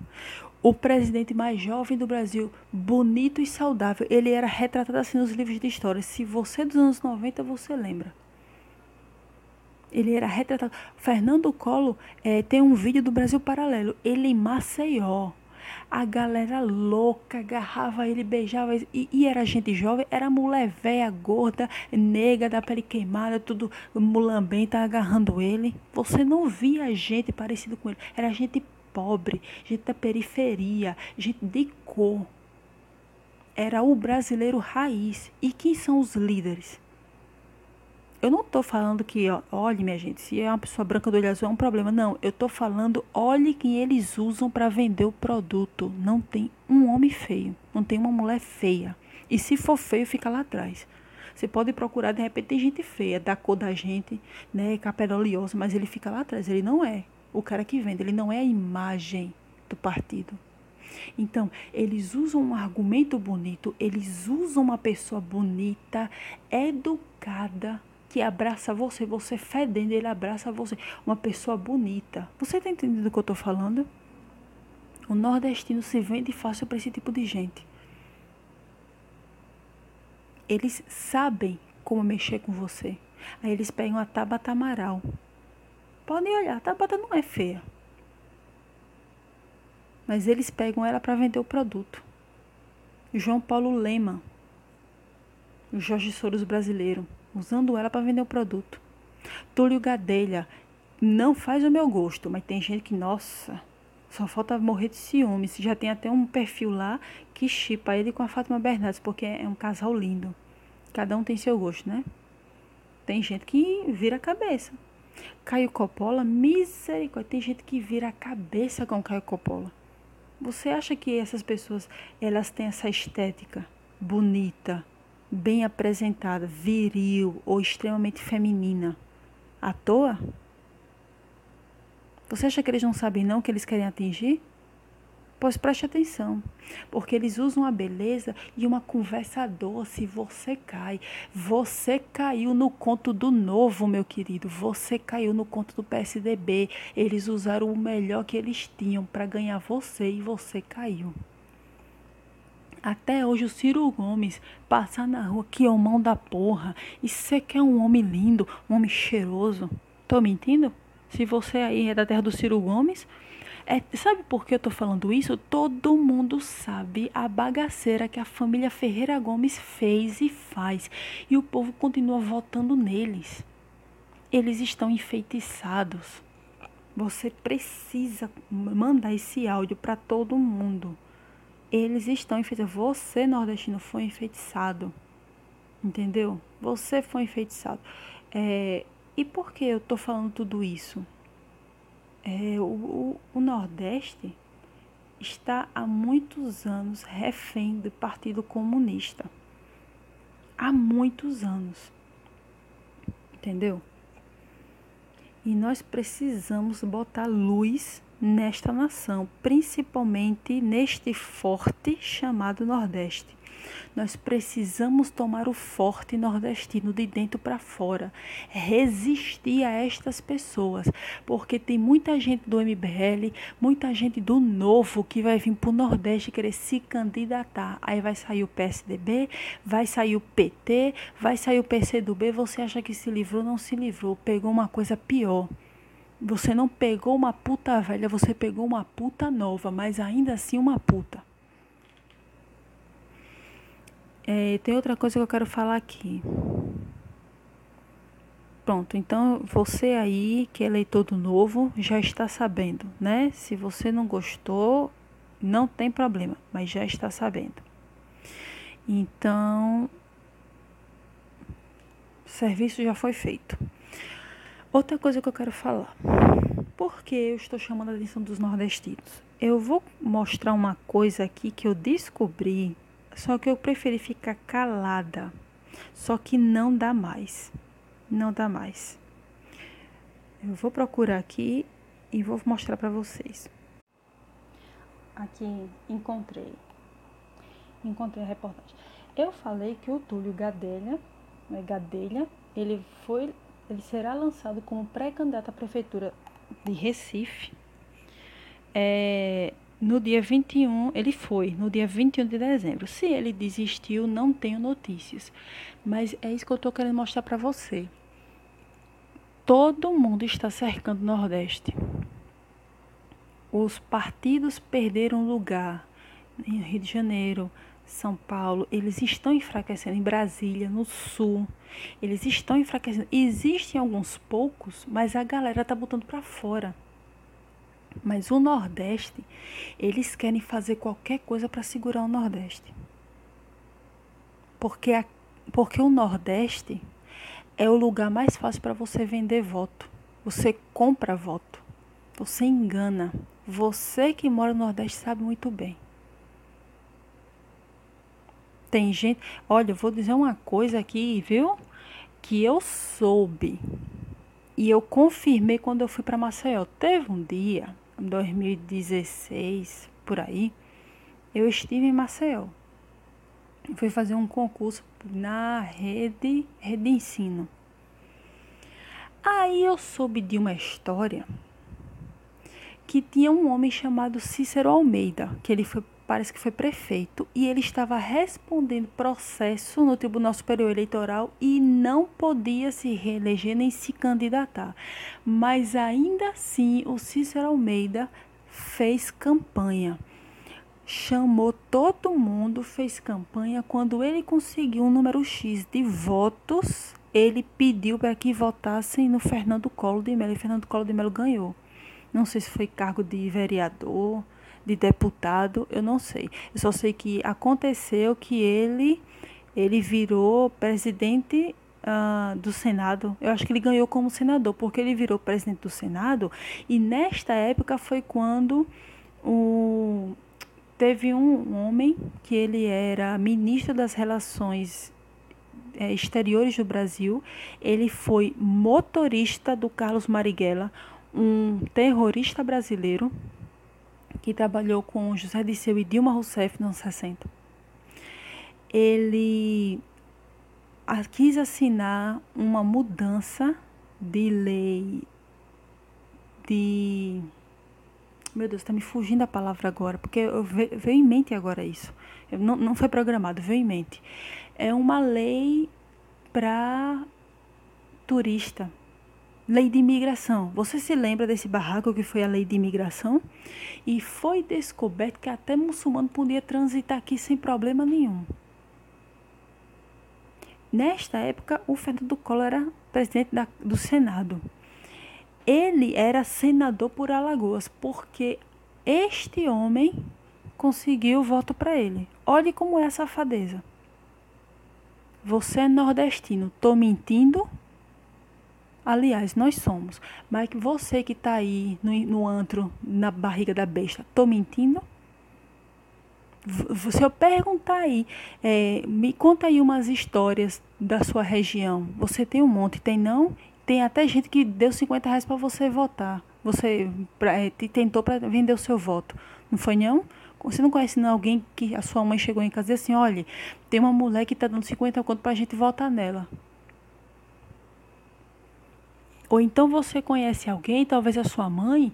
o presidente mais jovem do Brasil, bonito e saudável, ele era retratado assim nos livros de história. Se você é dos anos 90, você lembra. Ele era retratado. Fernando Colo é, tem um vídeo do Brasil Paralelo. Ele em Maceió a galera louca agarrava ele, beijava ele. E, e era gente jovem, era mulher velha, gorda, negra, da pele queimada, tudo mulambenta agarrando ele. Você não via gente parecido com ele. Era gente pobre, gente da periferia, gente de cor. Era o brasileiro raiz. E quem são os líderes? Eu não estou falando que, ó, olhe, minha gente, se é uma pessoa branca do olho azul é um problema. Não, eu estou falando, olhe quem eles usam para vender o produto. Não tem um homem feio, não tem uma mulher feia. E se for feio, fica lá atrás. Você pode procurar, de repente, tem gente feia, da cor da gente, né, capela mas ele fica lá atrás. Ele não é o cara que vende, ele não é a imagem do partido. Então, eles usam um argumento bonito, eles usam uma pessoa bonita, educada, que abraça você, você fedendo, ele abraça você. Uma pessoa bonita. Você está entendendo o que eu estou falando? O nordestino se vende fácil para esse tipo de gente. Eles sabem como mexer com você. Aí eles pegam a Tabata Amaral. Podem olhar, a Tabata não é feia. Mas eles pegam ela para vender o produto. João Paulo Lema, o Jorge Soros brasileiro usando ela para vender o produto. Túlio Gadelha não faz o meu gosto, mas tem gente que, nossa, só falta morrer de ciúmes. Já tem até um perfil lá que chipa ele com a Fátima Bernardes, porque é um casal lindo. Cada um tem seu gosto, né? Tem gente que vira a cabeça. Caio Coppola, misericórdia, tem gente que vira a cabeça com Caio Coppola. Você acha que essas pessoas, elas têm essa estética bonita, bem apresentada, viril ou extremamente feminina, à toa? Você acha que eles não sabem não o que eles querem atingir? Pois preste atenção, porque eles usam a beleza e uma conversa doce. Você cai. Você caiu no conto do novo, meu querido. Você caiu no conto do PSDB. Eles usaram o melhor que eles tinham para ganhar você e você caiu. Até hoje o Ciro Gomes passar na rua, que homão da porra. E você quer um homem lindo, um homem cheiroso. Tô mentindo? Se você aí é da terra do Ciro Gomes, é, sabe por que eu tô falando isso? Todo mundo sabe a bagaceira que a família Ferreira Gomes fez e faz. E o povo continua votando neles. Eles estão enfeitiçados. Você precisa mandar esse áudio para todo mundo. Eles estão enfeitiçados. Você, nordestino, foi enfeitiçado. Entendeu? Você foi enfeitiçado. É, e por que eu tô falando tudo isso? É, o, o, o Nordeste está há muitos anos refém do Partido Comunista. Há muitos anos. Entendeu? E nós precisamos botar luz nesta nação, principalmente neste forte chamado Nordeste. Nós precisamos tomar o forte nordestino de dentro para fora, resistir a estas pessoas, porque tem muita gente do MBL, muita gente do novo que vai vir para o Nordeste querer se candidatar. Aí vai sair o PSDB, vai sair o PT, vai sair o PCdoB. Você acha que se livrou? Não se livrou, pegou uma coisa pior. Você não pegou uma puta velha, você pegou uma puta nova, mas ainda assim uma puta. É, tem outra coisa que eu quero falar aqui. Pronto, então você aí que é eleitor do novo já está sabendo, né? Se você não gostou, não tem problema, mas já está sabendo. Então, o serviço já foi feito. Outra coisa que eu quero falar. Por que eu estou chamando a atenção dos nordestinos? Eu vou mostrar uma coisa aqui que eu descobri só que eu preferi ficar calada. Só que não dá mais. Não dá mais. Eu vou procurar aqui e vou mostrar para vocês. Aqui encontrei. Encontrei a reportagem. Eu falei que o Túlio Gadelha, né, Gadelha, ele foi, ele será lançado como pré-candidato à prefeitura de Recife. É, no dia 21, ele foi, no dia 21 de dezembro. Se ele desistiu, não tenho notícias. Mas é isso que eu estou querendo mostrar para você. Todo mundo está cercando o Nordeste. Os partidos perderam lugar em Rio de Janeiro, São Paulo, eles estão enfraquecendo em Brasília, no Sul. Eles estão enfraquecendo. Existem alguns poucos, mas a galera tá botando para fora. Mas o Nordeste, eles querem fazer qualquer coisa para segurar o Nordeste. Porque, a, porque o Nordeste é o lugar mais fácil para você vender voto. Você compra voto. Você engana. Você que mora no Nordeste sabe muito bem. Tem gente. Olha, eu vou dizer uma coisa aqui, viu? Que eu soube. E eu confirmei quando eu fui para Maceió. Teve um dia 2016, por aí, eu estive em Maceió. Fui fazer um concurso na rede, rede ensino. Aí eu soube de uma história que tinha um homem chamado Cícero Almeida, que ele foi parece que foi prefeito, e ele estava respondendo processo no Tribunal Superior Eleitoral e não podia se reeleger nem se candidatar. Mas ainda assim, o Cícero Almeida fez campanha. Chamou todo mundo, fez campanha. Quando ele conseguiu um número X de votos, ele pediu para que votassem no Fernando Collor de Mello. E Fernando Collor de Mello ganhou. Não sei se foi cargo de vereador, de deputado, eu não sei. Eu só sei que aconteceu que ele ele virou presidente uh, do Senado. Eu acho que ele ganhou como senador, porque ele virou presidente do Senado. E nesta época foi quando o, teve um homem que ele era ministro das Relações é, Exteriores do Brasil. Ele foi motorista do Carlos Marighella, um terrorista brasileiro que trabalhou com José Disseu e Dilma Rousseff nos anos 60. Ele quis assinar uma mudança de lei de meu Deus, está me fugindo a palavra agora, porque eu veio em mente agora isso. Eu, não, não foi programado, veio em mente. É uma lei para turista. Lei de imigração. Você se lembra desse barraco que foi a lei de imigração? E foi descoberto que até muçulmano podia transitar aqui sem problema nenhum. Nesta época, o Fernando Collor era presidente da, do Senado. Ele era senador por Alagoas, porque este homem conseguiu voto para ele. Olhe como é a safadeza. Você é nordestino, tô mentindo? Aliás, nós somos. Mas você que está aí no, no antro, na barriga da besta, tô mentindo? Se eu perguntar aí, é, me conta aí umas histórias da sua região. Você tem um monte, tem não? Tem até gente que deu 50 reais para você votar. Você pra, é, tentou para vender o seu voto. Não foi não? Você não conhece não, alguém que a sua mãe chegou em casa e disse assim, olha, tem uma mulher que está dando 50 conto para a gente votar nela. Ou então você conhece alguém, talvez a sua mãe,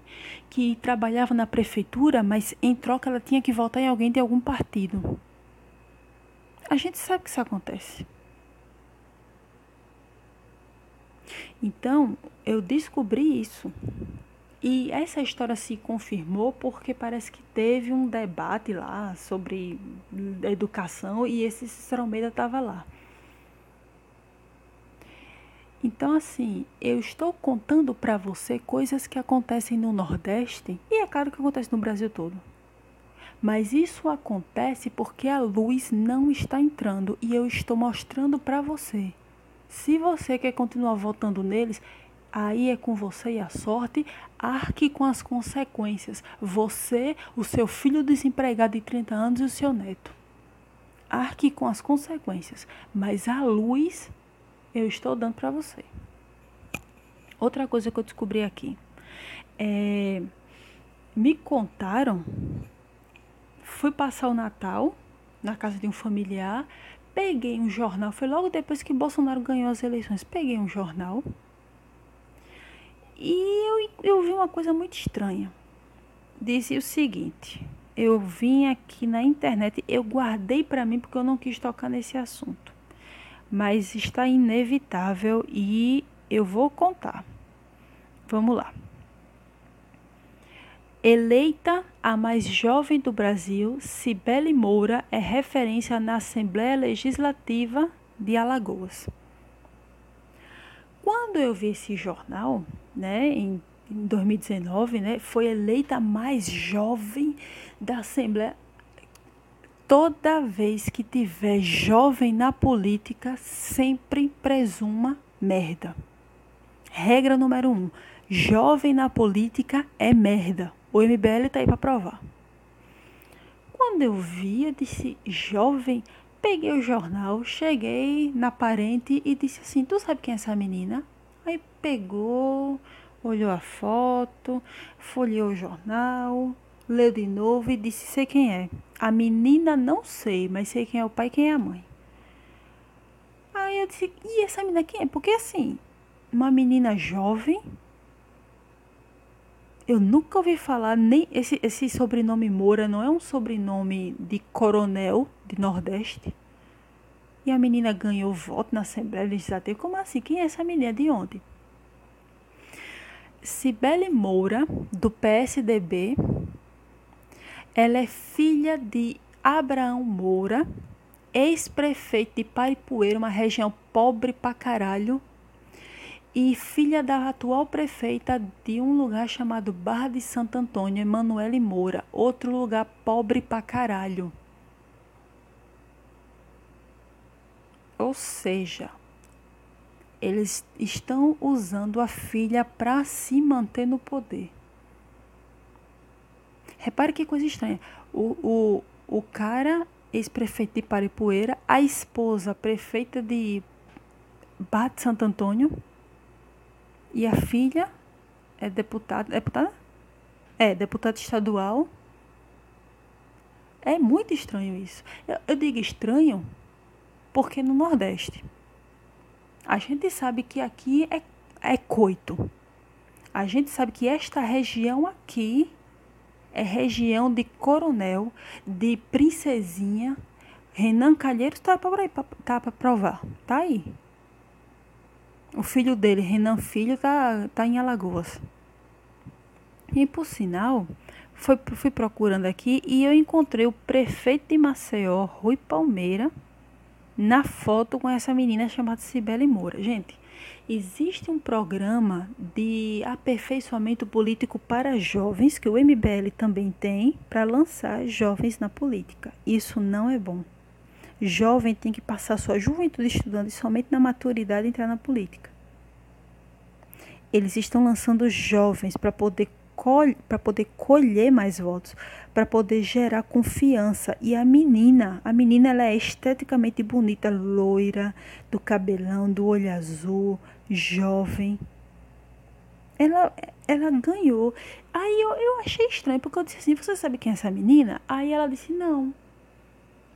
que trabalhava na prefeitura, mas em troca ela tinha que votar em alguém de algum partido. A gente sabe que isso acontece. Então, eu descobri isso. E essa história se confirmou porque parece que teve um debate lá sobre educação e esse Cícero Almeida estava lá. Então, assim, eu estou contando para você coisas que acontecem no Nordeste e é claro que acontece no Brasil todo. Mas isso acontece porque a luz não está entrando e eu estou mostrando para você. Se você quer continuar votando neles, aí é com você e a sorte, arque com as consequências. Você, o seu filho desempregado de 30 anos e o seu neto. Arque com as consequências, mas a luz eu estou dando para você. Outra coisa que eu descobri aqui. É, me contaram, fui passar o Natal na casa de um familiar, peguei um jornal, foi logo depois que Bolsonaro ganhou as eleições, peguei um jornal e eu, eu vi uma coisa muito estranha. Dizia o seguinte: eu vim aqui na internet, eu guardei para mim porque eu não quis tocar nesse assunto mas está inevitável e eu vou contar. Vamos lá. Eleita a mais jovem do Brasil, Cibele Moura é referência na Assembleia Legislativa de Alagoas. Quando eu vi esse jornal, né, em, em 2019, né, foi eleita a mais jovem da Assembleia toda vez que tiver jovem na política, sempre presuma merda. Regra número um: jovem na política é merda. O MBL tá aí para provar. Quando eu vi, eu disse: jovem, peguei o jornal, cheguei na parente e disse assim: Tu sabe quem é essa menina? Aí pegou, olhou a foto, folheou o jornal, leu de novo e disse: Sei quem é. A menina não sei, mas sei quem é o pai e quem é a mãe. Aí eu disse: E essa menina quem é? Porque assim, uma menina jovem. Eu nunca ouvi falar, nem esse, esse sobrenome Moura não é um sobrenome de coronel de Nordeste. E a menina ganhou voto na Assembleia Legislativa. Como assim? Quem é essa menina? De onde? Cibele Moura, do PSDB, ela é filha de Abraão Moura, ex-prefeito de Paripueira, uma região pobre pra caralho, e filha da atual prefeita de um lugar chamado Barra de Santo Antônio, Emanuele Moura, outro lugar pobre pra caralho. Ou seja, eles estão usando a filha para se manter no poder. Repare que coisa estranha. O, o, o cara, ex-prefeito de Paripueira, a esposa, prefeita de Bate Santo Antônio, e a filha é deputada. Deputada? É, deputada estadual É muito estranho isso. Eu, eu digo estranho porque no Nordeste. A gente sabe que aqui é, é coito. A gente sabe que esta região aqui é região de coronel, de princesinha. Renan Calheiros tá para tá provar. Tá aí. O filho dele, Renan Filho, tá, tá em Alagoas. E por sinal, foi, fui procurando aqui e eu encontrei o prefeito de Maceió, Rui Palmeira, na foto com essa menina chamada Cibele Moura. Gente, existe um programa de aperfeiçoamento político para jovens, que o MBL também tem, para lançar jovens na política. Isso não é bom. Jovem tem que passar sua juventude estudando e somente na maturidade entrar na política. Eles estão lançando jovens para poder poder colher mais votos, para poder gerar confiança. E a menina, a menina ela é esteticamente bonita, loira, do cabelão, do olho azul, jovem. Ela, ela ganhou. Aí eu, eu achei estranho, porque eu disse assim: Você sabe quem é essa menina? Aí ela disse: Não.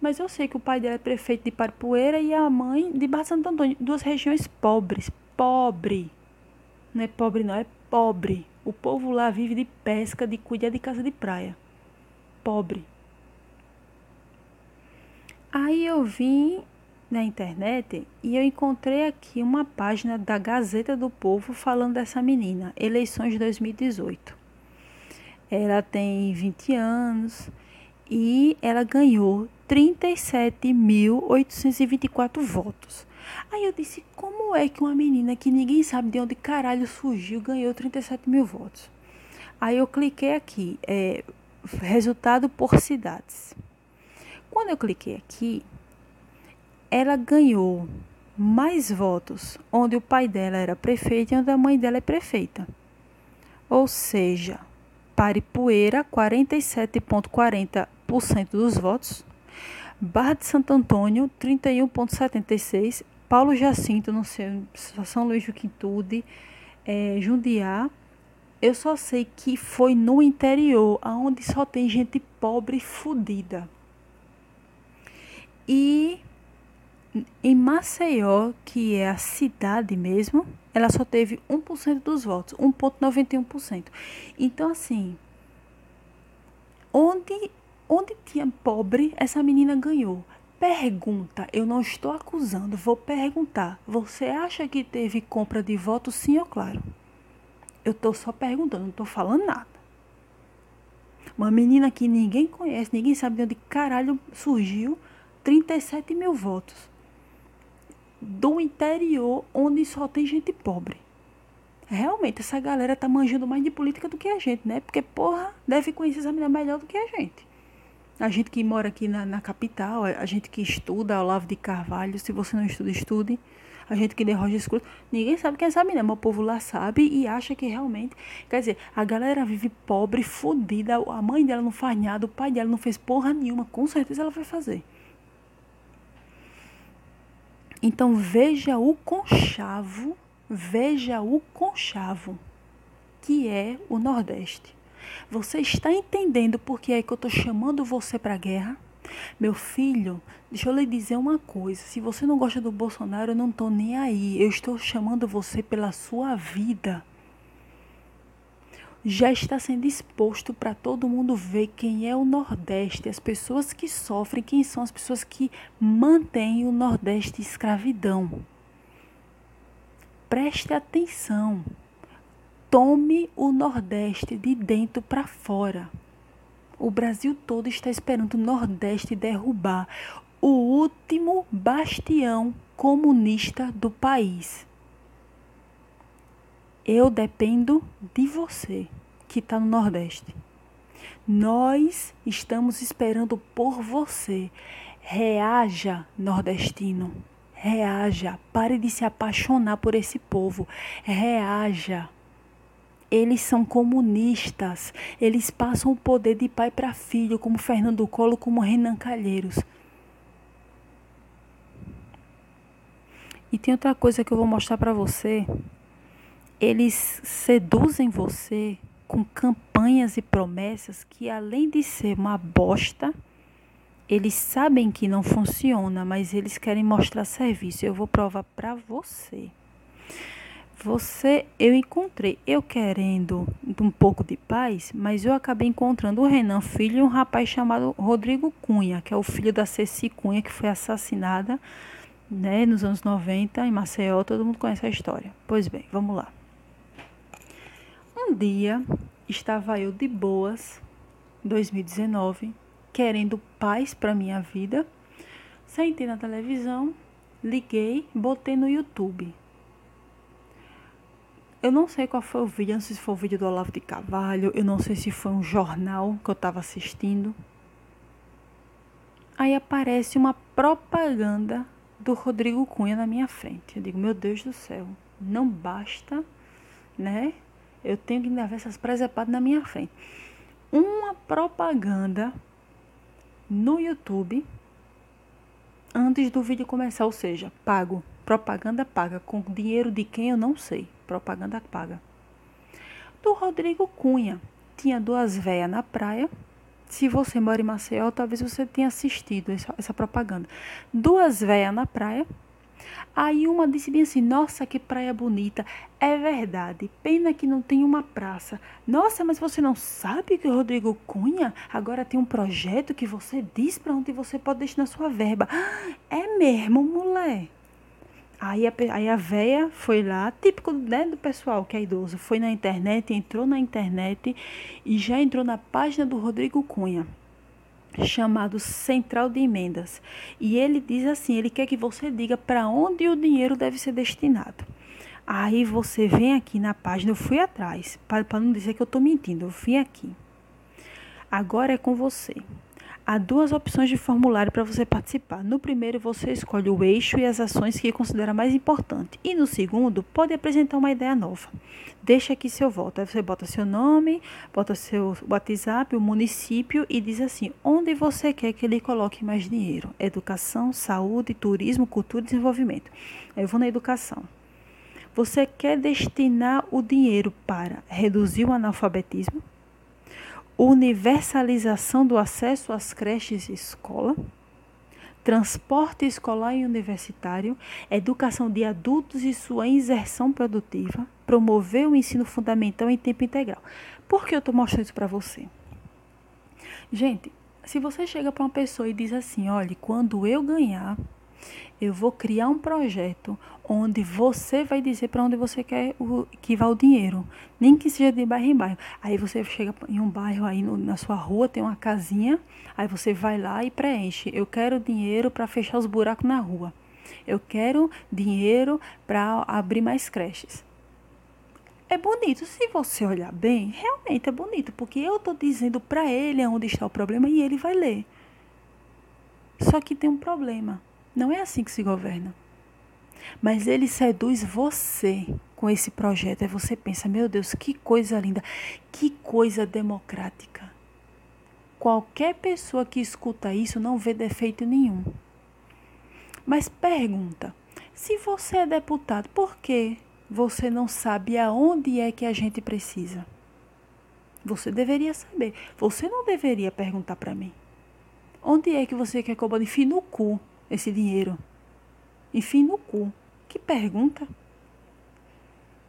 Mas eu sei que o pai dela é prefeito de Parpoeira e a mãe de Barra Santo Antônio, duas regiões pobres. Pobre. Não é pobre, não, é pobre. O povo lá vive de pesca, de cuidar de casa de praia. Pobre. Aí eu vim na internet e eu encontrei aqui uma página da Gazeta do Povo falando dessa menina, eleições de 2018. Ela tem 20 anos e ela ganhou 37.824 votos. Aí eu disse, como é que uma menina que ninguém sabe de onde caralho surgiu ganhou 37 mil votos? Aí eu cliquei aqui, é, resultado por cidades. Quando eu cliquei aqui, ela ganhou mais votos onde o pai dela era prefeito e onde a mãe dela é prefeita. Ou seja, Paripueira, 47,40% dos votos. Barra de Santo Antônio, 31,76%. Paulo Jacinto, não sei, São Luís do Quintude, é, Jundiá. Eu só sei que foi no interior, onde só tem gente pobre e fodida. E em Maceió, que é a cidade mesmo, ela só teve 1% dos votos, 1,91%. Então, assim, onde, onde tinha pobre, essa menina ganhou. Pergunta, eu não estou acusando, vou perguntar. Você acha que teve compra de voto, sim ou claro? Eu estou só perguntando, não estou falando nada. Uma menina que ninguém conhece, ninguém sabe de onde caralho surgiu, 37 mil votos. Do interior, onde só tem gente pobre. Realmente, essa galera tá manjando mais de política do que a gente, né? Porque, porra, deve conhecer essa menina melhor do que a gente. A gente que mora aqui na, na capital, a gente que estuda ao Lavo de Carvalho, se você não estuda, estude. A gente que Roger Scruton, ninguém sabe quem é essa menina, mas o povo lá sabe e acha que realmente. Quer dizer, a galera vive pobre, fodida, a mãe dela não faz nada, o pai dela não fez porra nenhuma, com certeza ela vai fazer. Então veja o conchavo, veja o conchavo que é o Nordeste. Você está entendendo por que é que eu estou chamando você para a guerra? Meu filho, deixa eu lhe dizer uma coisa. Se você não gosta do Bolsonaro, eu não estou nem aí. Eu estou chamando você pela sua vida. Já está sendo exposto para todo mundo ver quem é o Nordeste, as pessoas que sofrem, quem são as pessoas que mantêm o Nordeste escravidão. Preste atenção tome o Nordeste de dentro para fora. O Brasil todo está esperando o Nordeste derrubar o último bastião comunista do país. Eu dependo de você que está no Nordeste. Nós estamos esperando por você. Reaja, nordestino. Reaja. Pare de se apaixonar por esse povo. Reaja eles são comunistas. Eles passam o poder de pai para filho, como Fernando Collor, como Renan Calheiros. E tem outra coisa que eu vou mostrar para você. Eles seduzem você com campanhas e promessas que, além de ser uma bosta, Eles sabem que não funciona, mas eles querem mostrar serviço. Eu vou provar para você. Você, eu encontrei, eu querendo um pouco de paz, mas eu acabei encontrando o Renan Filho e um rapaz chamado Rodrigo Cunha, que é o filho da Ceci Cunha, que foi assassinada né, nos anos 90 em Maceió. Todo mundo conhece a história. Pois bem, vamos lá. Um dia estava eu de boas, 2019, querendo paz para minha vida. Sentei na televisão, liguei, botei no YouTube. Eu não sei qual foi o vídeo, não sei se foi o vídeo do Olavo de Carvalho, eu não sei se foi um jornal que eu estava assistindo. Aí aparece uma propaganda do Rodrigo Cunha na minha frente. Eu digo, meu Deus do céu, não basta, né? Eu tenho que ainda ver essas presepadas na minha frente. Uma propaganda no YouTube antes do vídeo começar, ou seja, pago. Propaganda paga. Com dinheiro de quem eu não sei. Propaganda paga. Do Rodrigo Cunha. Tinha duas véias na praia. Se você mora em Maceió, talvez você tenha assistido essa, essa propaganda. Duas véias na praia Aí uma disse bem assim: Nossa, que praia bonita. É verdade, pena que não tem uma praça. Nossa, mas você não sabe que o Rodrigo Cunha agora tem um projeto que você diz para onde você pode destinar sua verba. É mesmo, mulher. Aí a, aí a véia foi lá, típico né, do pessoal que é idoso, foi na internet, entrou na internet e já entrou na página do Rodrigo Cunha chamado Central de Emendas. E ele diz assim: ele quer que você diga para onde o dinheiro deve ser destinado. Aí você vem aqui na página, eu fui atrás, para não dizer que eu estou mentindo, eu vim aqui. Agora é com você. Há duas opções de formulário para você participar. No primeiro, você escolhe o eixo e as ações que considera mais importante. E no segundo, pode apresentar uma ideia nova. Deixa aqui seu voto. Aí você bota seu nome, bota seu WhatsApp, o município e diz assim: onde você quer que ele coloque mais dinheiro? Educação, saúde, turismo, cultura e desenvolvimento. Eu vou na educação. Você quer destinar o dinheiro para reduzir o analfabetismo? Universalização do acesso às creches e escola, transporte escolar e universitário, educação de adultos e sua inserção produtiva, promover o ensino fundamental em tempo integral. Por que eu estou mostrando isso para você? Gente, se você chega para uma pessoa e diz assim, olha, quando eu ganhar eu vou criar um projeto onde você vai dizer para onde você quer o, que vá o dinheiro, nem que seja de bairro em bairro. Aí você chega em um bairro aí no, na sua rua tem uma casinha, aí você vai lá e preenche. Eu quero dinheiro para fechar os buracos na rua. Eu quero dinheiro para abrir mais creches. É bonito, se você olhar bem, realmente é bonito, porque eu estou dizendo para ele onde está o problema e ele vai ler. Só que tem um problema. Não é assim que se governa. Mas ele seduz você com esse projeto. Aí você pensa, meu Deus, que coisa linda, que coisa democrática. Qualquer pessoa que escuta isso não vê defeito nenhum. Mas pergunta: se você é deputado, por que você não sabe aonde é que a gente precisa? Você deveria saber. Você não deveria perguntar para mim. Onde é que você quer que eu no cu esse dinheiro? Enfim, no cu. Que pergunta.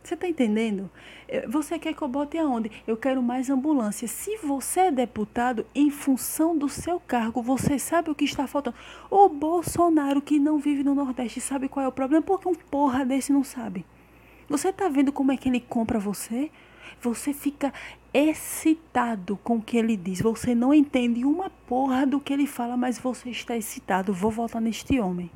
Você está entendendo? Eh, você quer que eu bote aonde? Eu quero mais ambulância. Se você é deputado, em função do seu cargo, você sabe o que está faltando. O Bolsonaro, que não vive no Nordeste, sabe qual é o problema? Porque um porra desse não sabe. Você está vendo como é que ele compra você? Você fica excitado com o que ele diz. Você não entende uma porra do que ele fala, mas você está excitado. Vou voltar neste homem.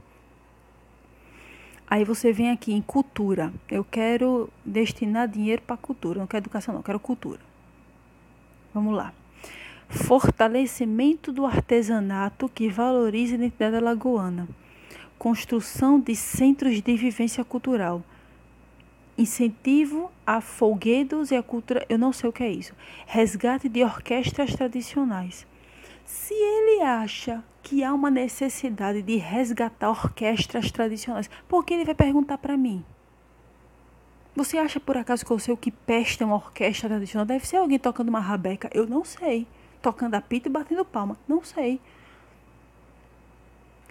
Aí você vem aqui em cultura. Eu quero destinar dinheiro para cultura. Não quero educação, não. Quero cultura. Vamos lá. Fortalecimento do artesanato que valoriza a identidade alagoana. Construção de centros de vivência cultural incentivo a folguedos e a cultura, eu não sei o que é isso. Resgate de orquestras tradicionais. Se ele acha que há uma necessidade de resgatar orquestras tradicionais, por que ele vai perguntar para mim? Você acha por acaso que eu sei o que pesta uma orquestra tradicional? Deve ser alguém tocando uma rabeca. Eu não sei. Tocando apito e batendo palma. Não sei.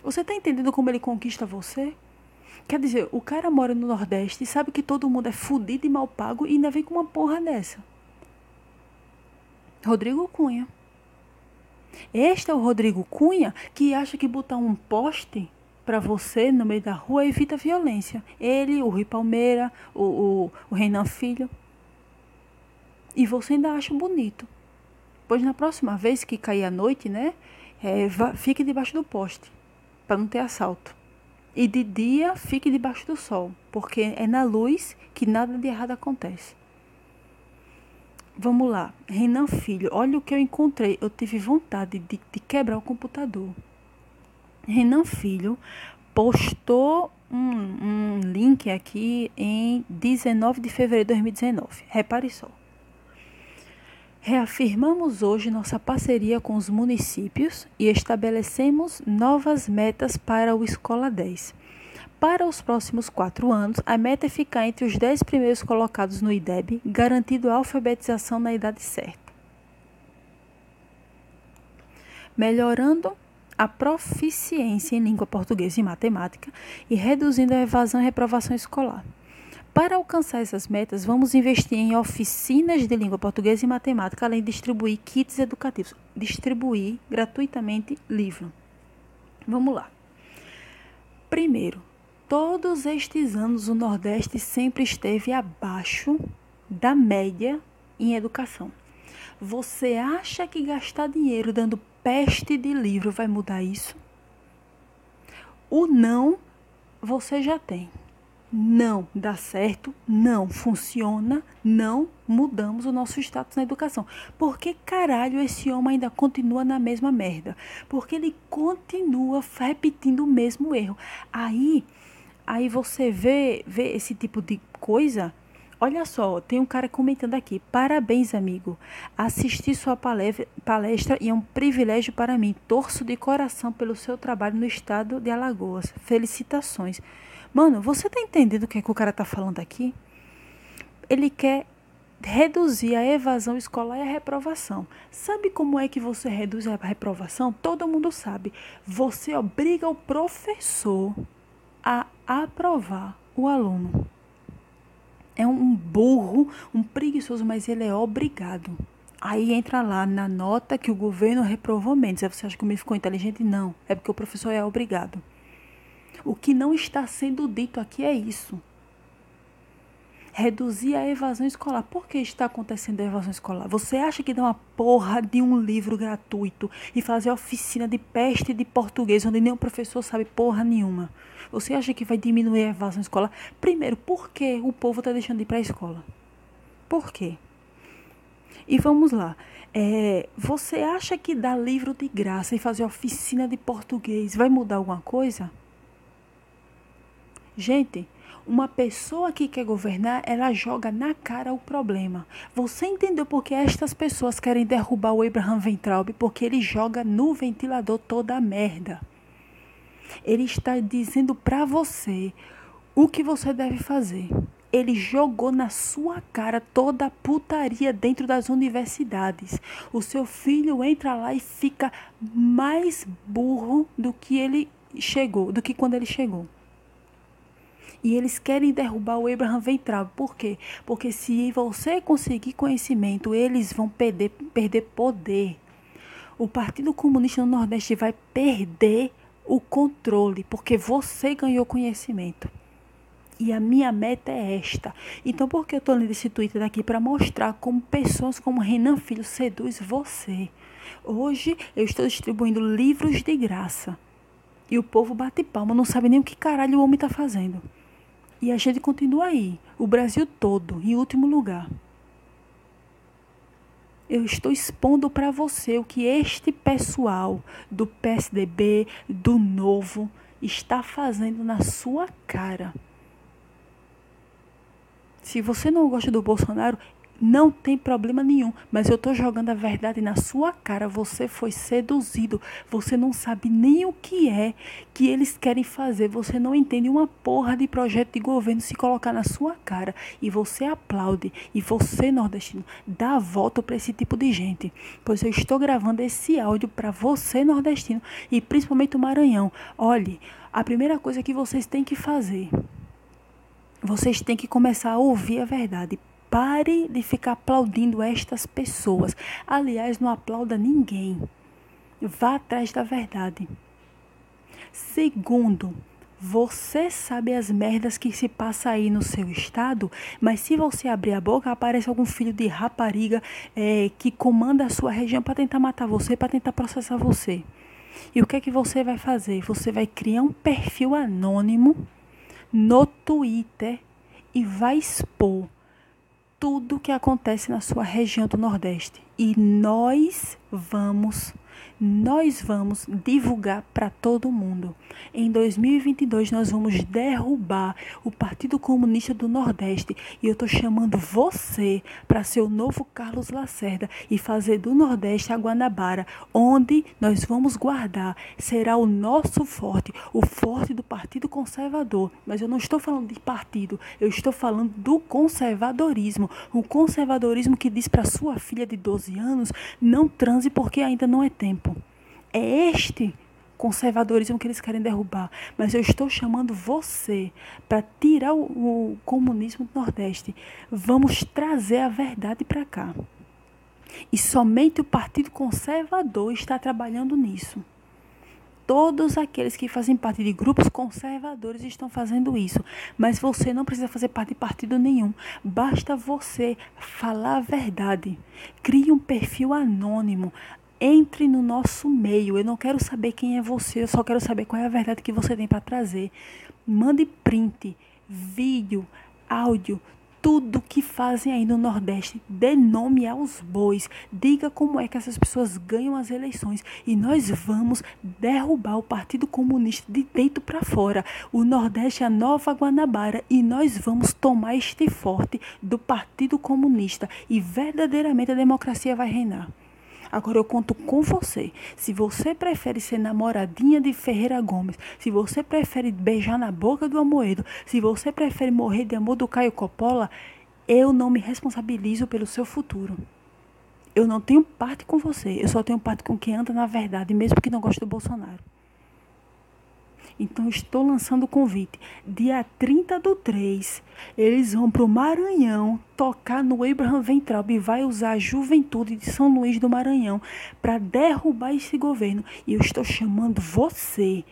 Você está entendendo como ele conquista você? Quer dizer, o cara mora no Nordeste e sabe que todo mundo é fudido e mal pago e ainda vem com uma porra dessa. Rodrigo Cunha. Este é o Rodrigo Cunha que acha que botar um poste para você no meio da rua evita violência. Ele, o Rui Palmeira, o, o, o Renan Filho. E você ainda acha bonito. Pois na próxima vez que cair a noite, né? É, vá, fique debaixo do poste, para não ter assalto. E de dia, fique debaixo do sol, porque é na luz que nada de errado acontece. Vamos lá, Renan Filho, olha o que eu encontrei. Eu tive vontade de, de quebrar o computador. Renan Filho postou um, um link aqui em 19 de fevereiro de 2019. Repare só. Reafirmamos hoje nossa parceria com os municípios e estabelecemos novas metas para o Escola 10. Para os próximos quatro anos, a meta é ficar entre os dez primeiros colocados no IDEB, garantindo a alfabetização na idade certa. Melhorando a proficiência em língua portuguesa e matemática e reduzindo a evasão e reprovação escolar. Para alcançar essas metas, vamos investir em oficinas de língua portuguesa e matemática, além de distribuir kits educativos. Distribuir gratuitamente livro. Vamos lá. Primeiro, todos estes anos o Nordeste sempre esteve abaixo da média em educação. Você acha que gastar dinheiro dando peste de livro vai mudar isso? O não você já tem. Não dá certo, não funciona, não mudamos o nosso status na educação. Por que caralho esse homem ainda continua na mesma merda? Porque ele continua repetindo o mesmo erro. Aí Aí você vê, vê esse tipo de coisa. Olha só, tem um cara comentando aqui. Parabéns, amigo. Assistir sua palestra e é um privilégio para mim. Torço de coração pelo seu trabalho no estado de Alagoas. Felicitações. Mano, você tá entendendo o que, é que o cara tá falando aqui? Ele quer reduzir a evasão escolar e a reprovação. Sabe como é que você reduz a reprovação? Todo mundo sabe. Você obriga o professor a aprovar o aluno. É um burro, um preguiçoso, mas ele é obrigado. Aí entra lá na nota que o governo reprovou menos. Você acha que o menino ficou inteligente? Não. É porque o professor é obrigado. O que não está sendo dito aqui é isso reduzir a evasão escolar. Por que está acontecendo a evasão escolar? Você acha que dá uma porra de um livro gratuito e fazer oficina de peste de português onde nenhum professor sabe porra nenhuma? Você acha que vai diminuir a evasão escolar? Primeiro, por que o povo está deixando de ir para a escola? Por quê? E vamos lá. É, você acha que dar livro de graça e fazer oficina de português vai mudar alguma coisa? Gente, uma pessoa que quer governar, ela joga na cara o problema. Você entendeu por que estas pessoas querem derrubar o Abraham Ventraub? Porque ele joga no ventilador toda a merda. Ele está dizendo para você o que você deve fazer. Ele jogou na sua cara toda a putaria dentro das universidades. O seu filho entra lá e fica mais burro do que ele chegou, do que quando ele chegou. E eles querem derrubar o Abraham Ventral. Por quê? Porque se você conseguir conhecimento, eles vão perder, perder poder. O Partido Comunista no Nordeste vai perder o controle, porque você ganhou conhecimento. E a minha meta é esta. Então, por que eu estou lendo esse Twitter daqui? Para mostrar como pessoas como Renan Filho seduz você. Hoje eu estou distribuindo livros de graça. E o povo bate palma, não sabe nem o que caralho o homem está fazendo. E a gente continua aí, o Brasil todo, em último lugar. Eu estou expondo para você o que este pessoal do PSDB, do Novo, está fazendo na sua cara. Se você não gosta do Bolsonaro, Não tem problema nenhum, mas eu tô jogando a verdade na sua cara. Você foi seduzido. Você não sabe nem o que é que eles querem fazer. Você não entende uma porra de projeto de governo se colocar na sua cara e você aplaude e você nordestino dá a volta para esse tipo de gente. Pois eu estou gravando esse áudio para você nordestino e principalmente o Maranhão. Olhe, a primeira coisa que vocês têm que fazer vocês têm que começar a ouvir a verdade. Pare de ficar aplaudindo estas pessoas. Aliás, não aplauda ninguém. Vá atrás da verdade. Segundo, você sabe as merdas que se passa aí no seu estado, mas se você abrir a boca, aparece algum filho de rapariga é, que comanda a sua região para tentar matar você, para tentar processar você. E o que é que você vai fazer? Você vai criar um perfil anônimo no Twitter e vai expor tudo que acontece na sua região do Nordeste. E nós vamos nós vamos divulgar para todo mundo. Em 2022 nós vamos derrubar o Partido Comunista do Nordeste e eu estou chamando você para ser o novo Carlos Lacerda e fazer do Nordeste a Guanabara, onde nós vamos guardar será o nosso forte, o forte do Partido Conservador. Mas eu não estou falando de partido, eu estou falando do conservadorismo, o conservadorismo que diz para sua filha de 12 anos não transe porque ainda não é tempo. É este conservadorismo que eles querem derrubar. Mas eu estou chamando você para tirar o, o, comunismo do Nordeste. Vamos trazer a verdade para cá. E somente o Partido Conservador está trabalhando nisso. Todos aqueles que fazem parte de grupos conservadores estão fazendo isso. Mas você não precisa fazer parte de partido nenhum. Basta você falar a verdade. Crie um perfil anônimo. Entre no nosso meio. Eu não quero saber quem é você, eu só quero saber qual é a verdade que você tem para trazer. Mande print, vídeo, áudio, tudo que fazem aí no Nordeste. Dê nome aos bois. Diga como é que essas pessoas ganham as eleições. E nós vamos derrubar o Partido Comunista de dentro para fora. O Nordeste é a nova Guanabara. E nós vamos tomar este forte do Partido Comunista. E verdadeiramente a democracia vai reinar. Agora eu conto com você. Se você prefere ser namoradinha de Ferreira Gomes, se você prefere beijar na boca do Amoedo, se você prefere morrer de amor do Caio Coppola, eu não me responsabilizo pelo seu futuro. Eu não tenho parte com você, eu só tenho parte com quem anda na verdade, mesmo que não goste do Bolsonaro. Então estou lançando o convite. Dia 30 do 3, eles vão para o Maranhão tocar no Abraham Ventralb e vai usar a juventude de São Luís do Maranhão para derrubar esse governo. E eu estou chamando você.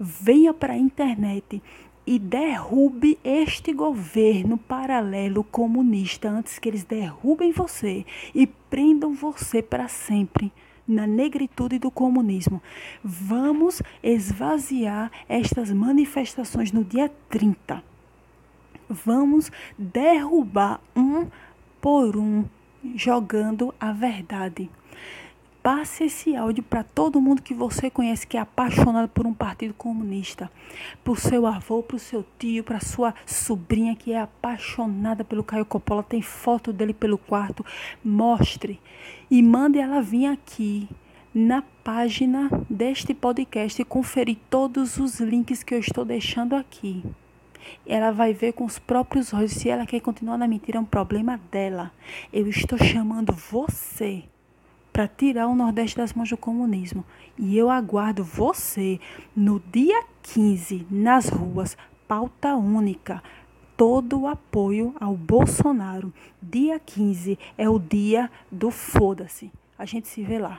Venha para a internet e derrube este governo paralelo comunista antes que eles derrubem você e prendam você para sempre na negritude do comunismo. Vamos esvaziar estas manifestações no dia 30. Vamos derrubar um por um, jogando a verdade. Passe esse áudio para todo mundo que você conhece que é apaixonado por um partido comunista. Por seu avô, para o seu tio, para sua sobrinha que é apaixonada pelo Caio Coppola, tem foto dele pelo quarto. Mostre e mande ela vir aqui na página deste podcast e conferir todos os links que eu estou deixando aqui. Ela vai ver com os próprios olhos se ela quer continuar na mentira, é um problema dela. Eu estou chamando você para tirar o Nordeste das mãos do comunismo. E eu aguardo você no dia 15, nas ruas, pauta única. Todo o apoio ao Bolsonaro. Dia 15 é o dia do foda-se. A gente se vê lá.